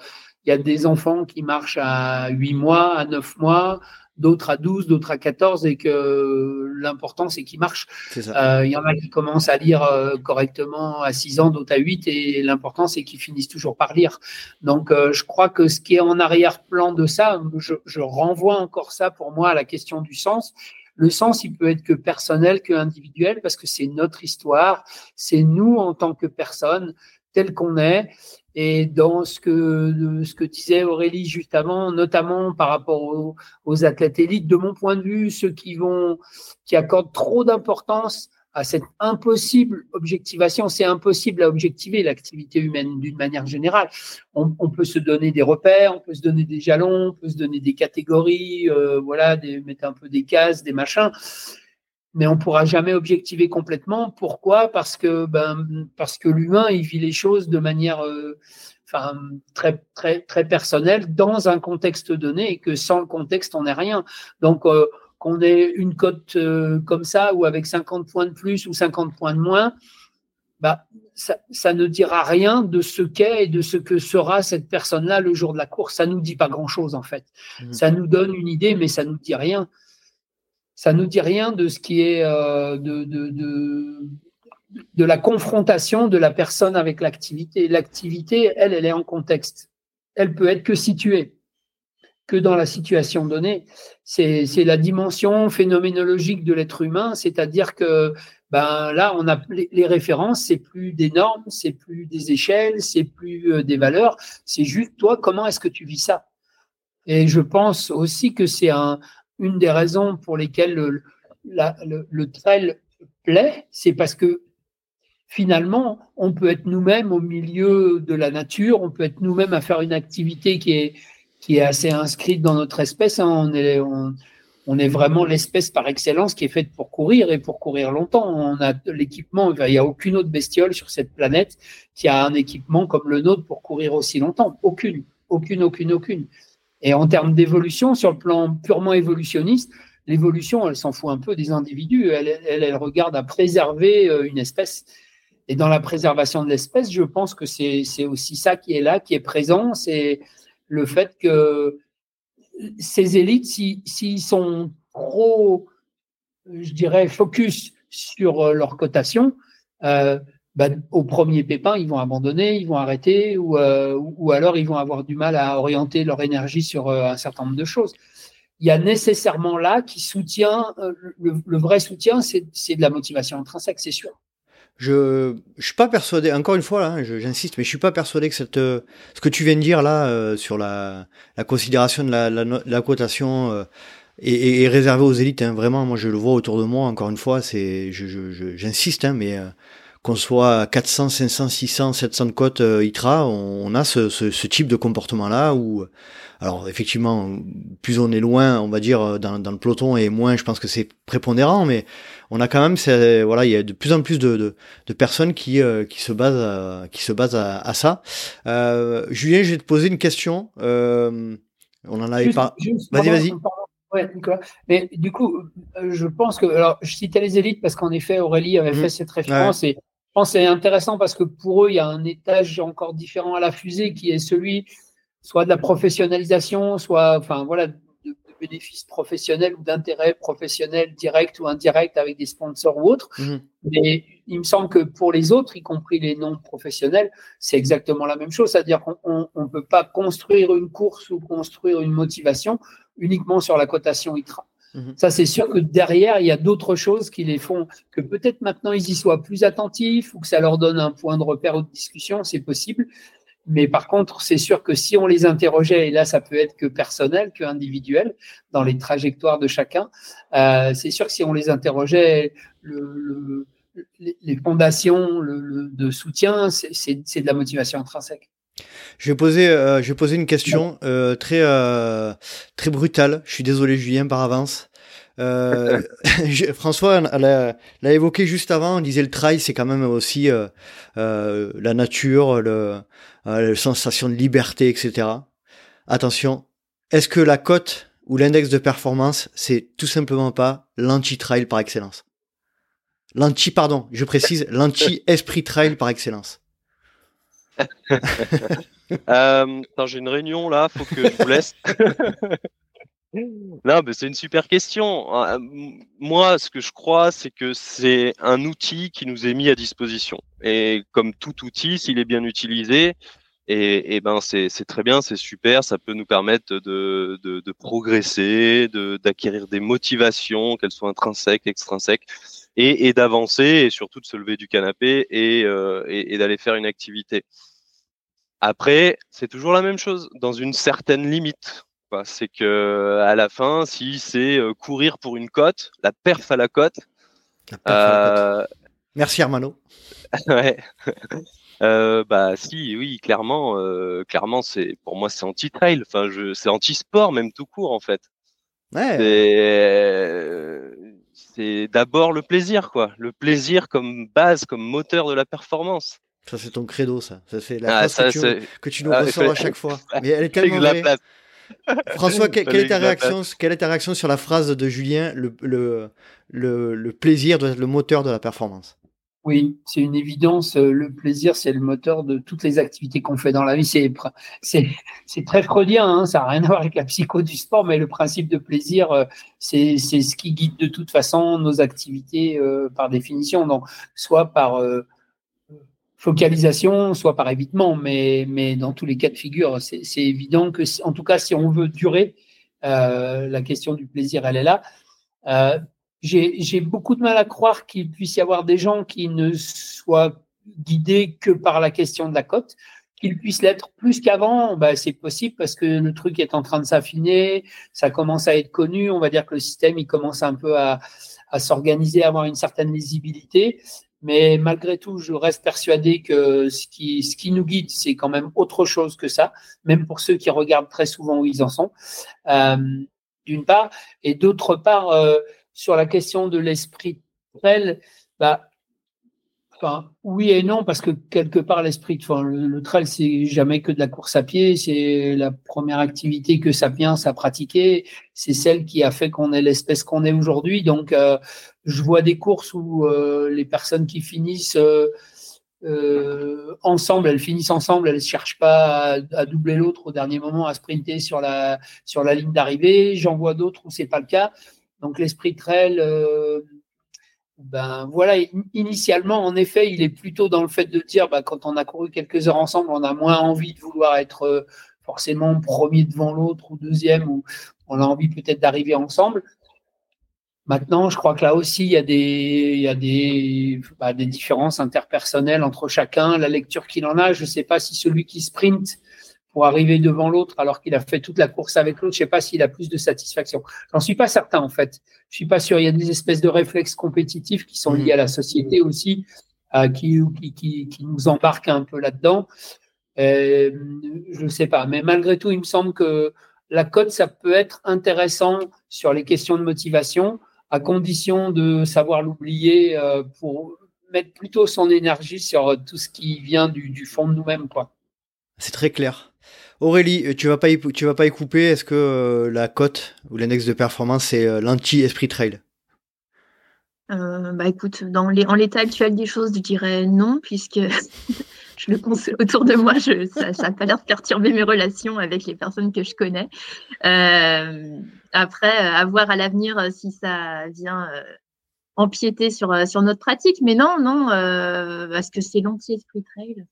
y a des enfants qui marchent à 8 mois, à 9 mois, d'autres à 12, d'autres à 14, et que l'important, c'est qu'ils marchent. Euh, il y en a qui commencent à lire euh, correctement à 6 ans, d'autres à 8, et l'important, c'est qu'ils finissent toujours par lire. Donc, euh, je crois que ce qui est en arrière-plan de ça, je, je, renvoie encore ça pour moi à la question du sens. Le sens, il peut être que personnel, que individuel, parce que c'est notre histoire, c'est nous en tant que personne, tel qu'on est. Et dans ce que, ce que disait Aurélie juste avant, notamment par rapport aux, athlètes élites, de mon point de vue, ceux qui vont, qui accordent trop d'importance à cette impossible objectivation, c'est impossible à objectiver l'activité humaine d'une manière générale. On, peut se donner des repères, on peut se donner des jalons, on peut se donner des catégories, euh, voilà, des, mettre un peu des cases, des machins mais on pourra jamais objectiver complètement. Pourquoi Parce que ben parce que l'humain il vit les choses de manière euh, enfin très très très personnelle dans un contexte donné et que sans le contexte on n'est rien. Donc euh, qu'on ait une cote euh, comme ça ou avec 50 points de plus ou 50 points de moins, bah ça, ça ne dira rien de ce qu'est et de ce que sera cette personne-là le jour de la course. Ça nous dit pas grand-chose en fait. Mmh. Ça nous donne une idée, mais ça nous dit rien ça nous dit rien de ce qui est euh, de, de, de, de, la confrontation de la personne avec l'activité. L'activité, elle, elle est en contexte. Elle peut être que située, que dans la situation donnée. C'est la dimension phénoménologique de l'être humain, c'est-à-dire que ben là, on a les références, c'est plus des normes, c'est plus des échelles, c'est plus euh, des valeurs, c'est juste toi, comment est-ce que tu vis ça? Et je pense aussi que c'est un, une des raisons pour lesquelles le, trail plaît, c'est parce que finalement, on peut être nous-mêmes au milieu de la nature, on peut être nous-mêmes à faire une activité qui est, qui est assez inscrite dans notre espèce. Hein. On, est, on, est vraiment l'espèce par excellence qui est faite pour courir et pour courir longtemps. On a l'équipement, il n'y a aucune autre bestiole sur cette planète qui a un équipement comme le nôtre pour courir aussi longtemps. Aucune, aucune, aucune, aucune. Et en termes d'évolution, sur le plan purement évolutionniste, l'évolution, elle s'en fout un peu des individus. Elle, regarde à préserver euh, une espèce. Et dans la préservation de l'espèce, je pense que c'est aussi ça qui est là, qui est présent. C'est le fait que ces élites, s'ils sont trop, je dirais, focus sur euh, leur cotation, euh, bah, au premier pépin, ils vont abandonner, ils vont arrêter, ou, euh, ou alors ils vont avoir du mal à orienter leur énergie sur euh, un certain nombre de choses. Il y a nécessairement là qui soutient, euh, le, vrai soutien, c'est de la motivation intrinsèque, c'est sûr. Je ne suis pas persuadé, encore une fois, hein, j'insiste, mais je suis pas persuadé que cette, ce que tu viens de dire là sur la, la, considération de la, la, cotation est, réservé aux élites. Hein. Vraiment, moi je le vois autour de moi, encore une fois, j'insiste, je, hein, mais qu'on soit à 400, 500, 600, 700 côtes euh, ITRA, on, a ce, ce, ce, type de comportement-là où, alors effectivement, plus on est loin, on va dire, euh, dans, dans le peloton et moins, je pense que c'est prépondérant, mais on a quand même, voilà, il y a de plus en plus de, de, de personnes qui, euh, qui se basent, à, qui se basent à, à ça. Euh, Julien, je vais te poser une question. Euh, on en avait pas. Vas-y, vas-y. Ouais, Mais du coup, je pense que, alors, je citais les élites parce qu'en effet, Aurélie avait mmh. fait cette référence et pense que c'est intéressant parce que pour eux, il y a un étage encore différent à la fusée qui est celui soit de la professionnalisation, soit enfin voilà, de, bénéfices professionnels ou d'intérêts professionnels directs ou indirects avec des sponsors ou autres. Mhm. Mais il me semble que pour les autres, y compris les non professionnels, c'est exactement la même chose. C'est-à-dire qu'on ne peut pas construire une course ou construire une motivation uniquement sur la cotation ITRA. Mhm. Ça, c'est sûr que derrière, il y a d'autres choses qui les font, que peut-être maintenant ils y soient plus attentifs ou que ça leur donne un point de repère ou de discussion, c'est possible. Mais par contre, c'est sûr que si on les interrogeait, et là, ça peut être que personnel, que individuel, dans les trajectoires de chacun, euh, c'est sûr que si on les interrogeait, le, les fondations le, de soutien, c'est de la motivation intrinsèque. Je vais poser, euh, je vais poser une question euh, très, euh, très brutale. Je suis désolé, Julien, par avance. Euh, François l'a évoqué juste avant. On disait le trail, c'est quand même aussi euh, la nature, le, la sensation de liberté, etc. Attention, est-ce que la cote ou l'index de performance, c'est tout simplement pas l'anti-trail par excellence? L'anti, pardon, je précise, l'anti-esprit trail par excellence. euh, j'ai une réunion là, faut que je vous laisse. non, mais c'est une super question. Euh, moi, ce que je crois, c'est que c'est un outil qui nous est mis à disposition. Et comme tout outil, s'il est bien utilisé, et, et ben c'est très bien, c'est super, ça peut nous permettre de, de, de progresser, d'acquérir des motivations, qu'elles soient intrinsèques, extrinsèques, et, et d'avancer, et surtout de se lever du canapé et, euh, et, et d'aller faire une activité. Après, c'est toujours la même chose, dans une certaine limite. C'est que à la fin, si c'est euh, courir pour une cote, la perf à la cote. Euh... Merci Armano. ouais. Euh, bah si, oui, clairement, euh, clairement, c'est pour moi c'est anti-trail. Enfin, je, c'est anti-sport même tout court en fait. Ouais. C'est d'abord le plaisir, quoi. Le plaisir comme base, comme moteur de la performance. Ça, c'est ton credo, ça. Ça, c'est la ah, phrase que, tu, nous ah, ressors à chaque fois. Mais elle est tellement vraie. François, quelle, est ta réaction, quelle est ta réaction sur la phrase de Julien le, le, le, le plaisir doit être le moteur de la performance? Oui, c'est une évidence. Euh, le plaisir, c'est le moteur de toutes les activités qu'on fait dans la vie. C'est, très freudien, hein, ça n'a rien à voir avec la psycho du sport, mais le principe de plaisir, euh, c'est, ce qui guide de toute façon nos activités euh, par définition. Donc, soit par focalisation, soit par évitement, mais, mais dans tous les cas de figure, c'est évident que, en tout cas, si on veut durer, euh, la question du plaisir, elle est là. J'ai beaucoup de mal à croire qu'il puisse y avoir des gens qui ne soient guidés que par la question de la cote. qu'il puisse l'être plus qu'avant, bah, c'est possible parce que le truc est en train de s'affiner, ça commence à être connu. On va dire que le système, il commence un peu à, à s'organiser, à avoir une certaine lisibilité. Mais malgré tout, je reste persuadé que ce qui, ce qui nous guide, c'est quand même autre chose que ça, même pour ceux qui regardent très souvent où ils en sont, euh, d'une part. Et d'autre part, euh, sur la question de l'esprit trail, bah, enfin, oui et non, parce que quelque part, l'esprit, enfin, le, trail, c'est jamais que de la course à pied, c'est la première activité que Sapiens a pratiquée, c'est celle qui a fait qu'on est l'espèce qu'on est aujourd'hui. Donc, euh, je vois des courses où euh, les personnes qui finissent euh, ensemble, elles finissent ensemble, elles ne cherchent pas à, à doubler l'autre au dernier moment, à sprinter sur la, sur la ligne d'arrivée. J'en vois d'autres où c'est pas le cas. Donc l'esprit trail, euh, ben voilà, initialement, en effet, il est plutôt dans le fait de dire, ben, quand on a couru quelques heures ensemble, on a moins envie de vouloir être euh, forcément premier devant l'autre ou deuxième, ou on a envie peut-être d'arriver ensemble. Maintenant, je crois que là aussi, il y a des, il y a des, bah, des différences interpersonnelles entre chacun, la lecture qu'il en a. Je ne sais pas si celui qui sprint pour arriver devant l'autre alors qu'il a fait toute la course avec l'autre, je sais pas s'il a plus de satisfaction. J'en suis pas certain en fait. Je suis pas sûr. Il y a des espèces de réflexes compétitifs qui sont liés à la société aussi, euh, qui, qui, qui, qui, nous embarquent un peu là-dedans. Euh, je ne sais pas, mais malgré tout, il me semble que la cote, ça peut être intéressant sur les questions de motivation, à condition de savoir l'oublier euh, pour mettre plutôt son énergie sur tout ce qui vient du, du fond de nous-mêmes, quoi. C'est très clair. Aurélie, tu vas pas tu vas pas y couper. Est-ce que euh, la cote ou l'index de performance c'est euh, l'anti-esprit trail? Euh, Bah écoute, dans en l'état actuel des choses, je dirais non, puisque je le constate autour de moi, ça n'a pas l'air de perturber mes relations avec les personnes que je connais. Euh, après, à voir à l'avenir si ça vient empiéter sur, sur notre pratique, mais non, non, parce que c'est l'anti-esprit trail.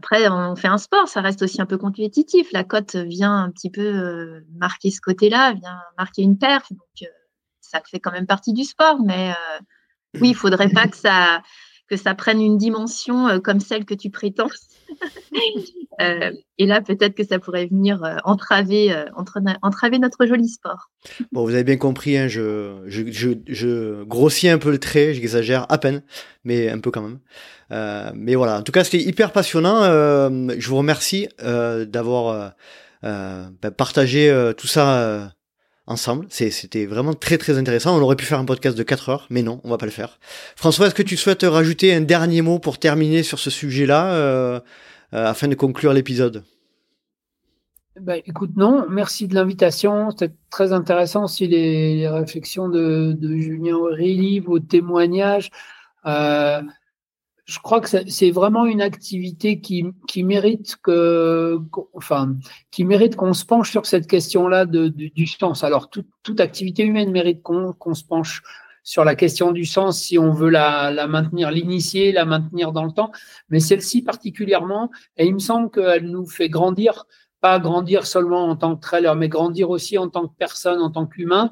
Après, on fait un sport, ça reste aussi un peu compétitif. La cote vient un petit peu euh, marquer ce côté-là, vient marquer une perf. Donc, euh, ça fait quand même partie du sport. Mais euh, oui, il ne faudrait pas que ça, que ça prenne une dimension euh, comme celle que tu prétends. euh, et là, peut-être que ça pourrait venir euh, entraver, euh, entraver notre joli sport. Bon, vous avez bien compris, hein, je, je, je, je, grossis un peu le trait, j'exagère à peine, mais un peu quand même. Euh, mais voilà, en tout cas, c'était hyper passionnant. Euh, je vous remercie d'avoir bah, partagé tout ça ensemble. C'était vraiment très très intéressant. On aurait pu faire un podcast de 4 heures, mais non, on va pas le faire. François, est-ce que tu souhaites rajouter un dernier mot pour terminer sur ce sujet-là, euh, euh, afin de conclure l'épisode? Bah, écoute, non, merci de l'invitation. C'était très intéressant aussi les, les réflexions de, de Julien Aurélie, vos témoignages. Euh, je crois que c'est vraiment une activité qui, mérite qui mérite qu'on se penche sur cette question-là du sens. Alors, toute, activité humaine mérite qu'on qu'on se penche sur la question du sens si on veut la, la maintenir, l'initier, la maintenir dans le temps. Mais celle-ci particulièrement, et il me semble qu'elle nous fait grandir, pas grandir seulement en tant que trailer, mais grandir aussi en tant que personne, en tant qu'humain.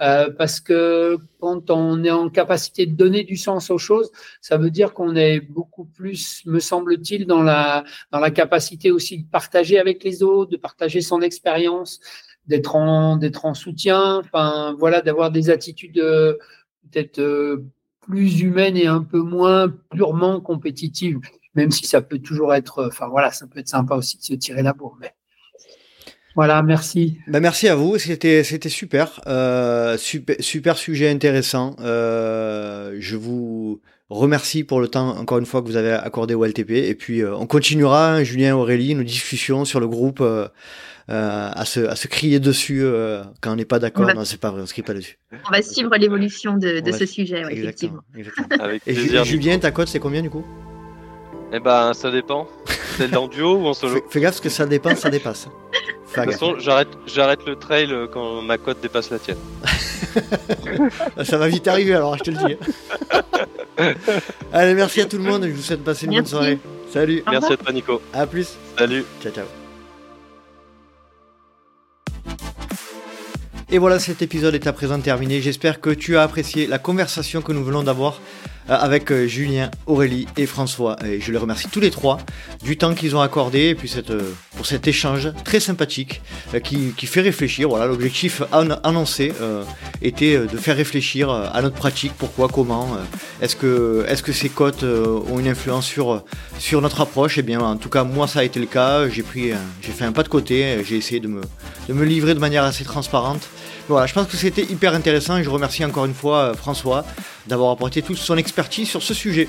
Euh, parce que quand on est en capacité de donner du sens aux choses, ça veut dire qu'on est beaucoup plus, me semble-t-il, dans la dans la capacité aussi de partager avec les autres, de partager son expérience, d'être en d'être en soutien, enfin voilà, d'avoir des attitudes euh, peut-être euh, plus humaines et un peu moins purement compétitives, même si ça peut toujours être, enfin voilà, ça peut être sympa aussi de se tirer la bourre, mais voilà, merci. Ben merci à vous, c'était c'était super, euh, super, super sujet intéressant. Euh, je vous remercie pour le temps encore une fois que vous avez accordé au LTP et puis euh, on continuera, hein, Julien, Aurélie, nos discussions sur le groupe euh, euh, à se à se crier dessus quand on n'est pas d'accord. Va... Non, c'est pas vrai, on se crie pas dessus. On va suivre l'évolution de, de ce sujet, ouais, exactement. exactement. Avec et plaisir, Julien, ta cote c'est combien du coup? Eh ben, ça dépend. C'est en duo ou en solo fais, fais, gaffe parce que ça dépend, ça dépasse. De toute façon, j'arrête, j'arrête le trail quand ma cote dépasse la tienne. ça va vite arriver alors, je te le dis. Allez, merci à tout le monde. Je vous souhaite de passer une merci. bonne soirée. Salut. Merci à toi, Nico. À plus. Salut. Ciao, ciao. Et voilà, cet épisode est à présent terminé. J'espère que tu as apprécié la conversation que nous venons d'avoir avec Julien, Aurélie et François. Et je les remercie tous les trois du temps qu'ils ont accordé et puis cette, pour cet échange très sympathique qui, fait réfléchir. Voilà, l'objectif annoncé était de faire réfléchir à notre pratique, pourquoi, comment, est-ce que, est -ce que ces cotes ont une influence sur, sur notre approche? Et eh bien, en tout cas, moi, ça a été le cas. J'ai pris, j'ai fait un pas de côté. J'ai essayé de me, de me livrer de manière assez transparente. Voilà, je pense que c'était hyper intéressant et je remercie encore une fois euh, François d'avoir apporté toute son expertise sur ce sujet.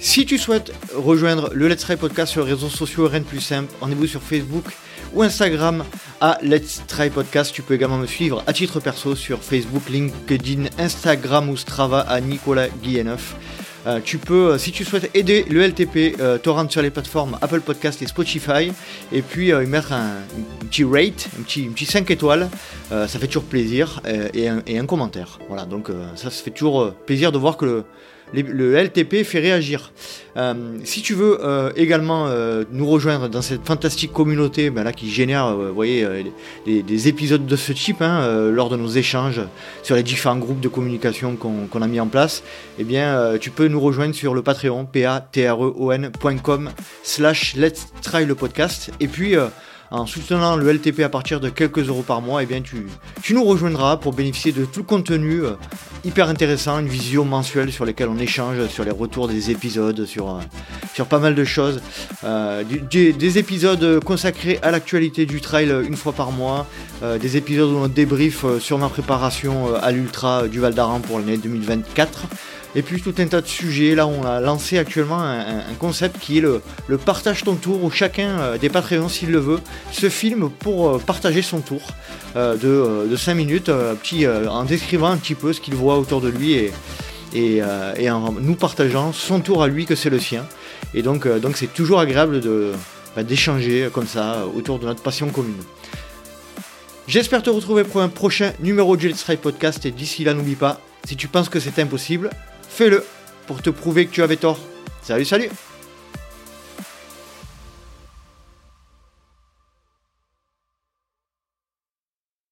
Si tu souhaites rejoindre le Let's Try Podcast sur les réseaux sociaux, rien de plus simple, rendez-vous sur Facebook ou Instagram à Let's Try Podcast. Tu peux également me suivre à titre perso sur Facebook, LinkedIn, Instagram ou Strava à Nicolas Guilleneuf. Euh, tu peux, euh, si tu souhaites aider le LTP, euh, te rendre sur les plateformes Apple Podcast et Spotify, et puis mettre un, petit rate, un petit, un petit 5 étoiles, ça fait toujours plaisir, et un, et, un, commentaire. Voilà, donc ça, ça fait toujours plaisir de voir que le, le LTP fait réagir. Euh, si tu veux euh, également euh, nous rejoindre dans cette fantastique communauté ben là, qui génère voyez, des, épisodes de ce type hein, lors de nos échanges sur les différents groupes de communication qu'on a mis en place, eh bien, tu peux nous rejoindre sur le Patreon, patreon.com slash let's try le podcast. Et puis, en soutenant le LTP à partir de quelques euros par mois, eh bien tu, tu nous rejoindras pour bénéficier de tout le contenu euh, hyper intéressant, une vision mensuelle sur lesquelles on échange sur les retours des épisodes, sur, euh, sur pas mal de choses. Euh, des, épisodes consacrés à l'actualité du trail une fois par mois, des épisodes où on débrief sur ma préparation à l'Ultra du Val d'Aran pour l'année 2024 et puis tout un tas de sujets. Là, on a lancé actuellement un, concept qui est le, partage ton tour, où chacun euh, des Patreons, s'il le veut, se filme pour euh, partager son tour euh, de, 5 minutes, en décrivant un petit peu ce qu'il voit autour de lui et, en nous partageant son tour à lui que c'est le sien. Et donc, donc c'est toujours agréable bah, d'échanger comme ça autour de notre passion commune. J'espère te retrouver pour un prochain numéro de Let's Podcast et d'ici là n'oublie pas, si tu penses que c'est impossible, fais-le pour te prouver que tu avais tort. Salut, salut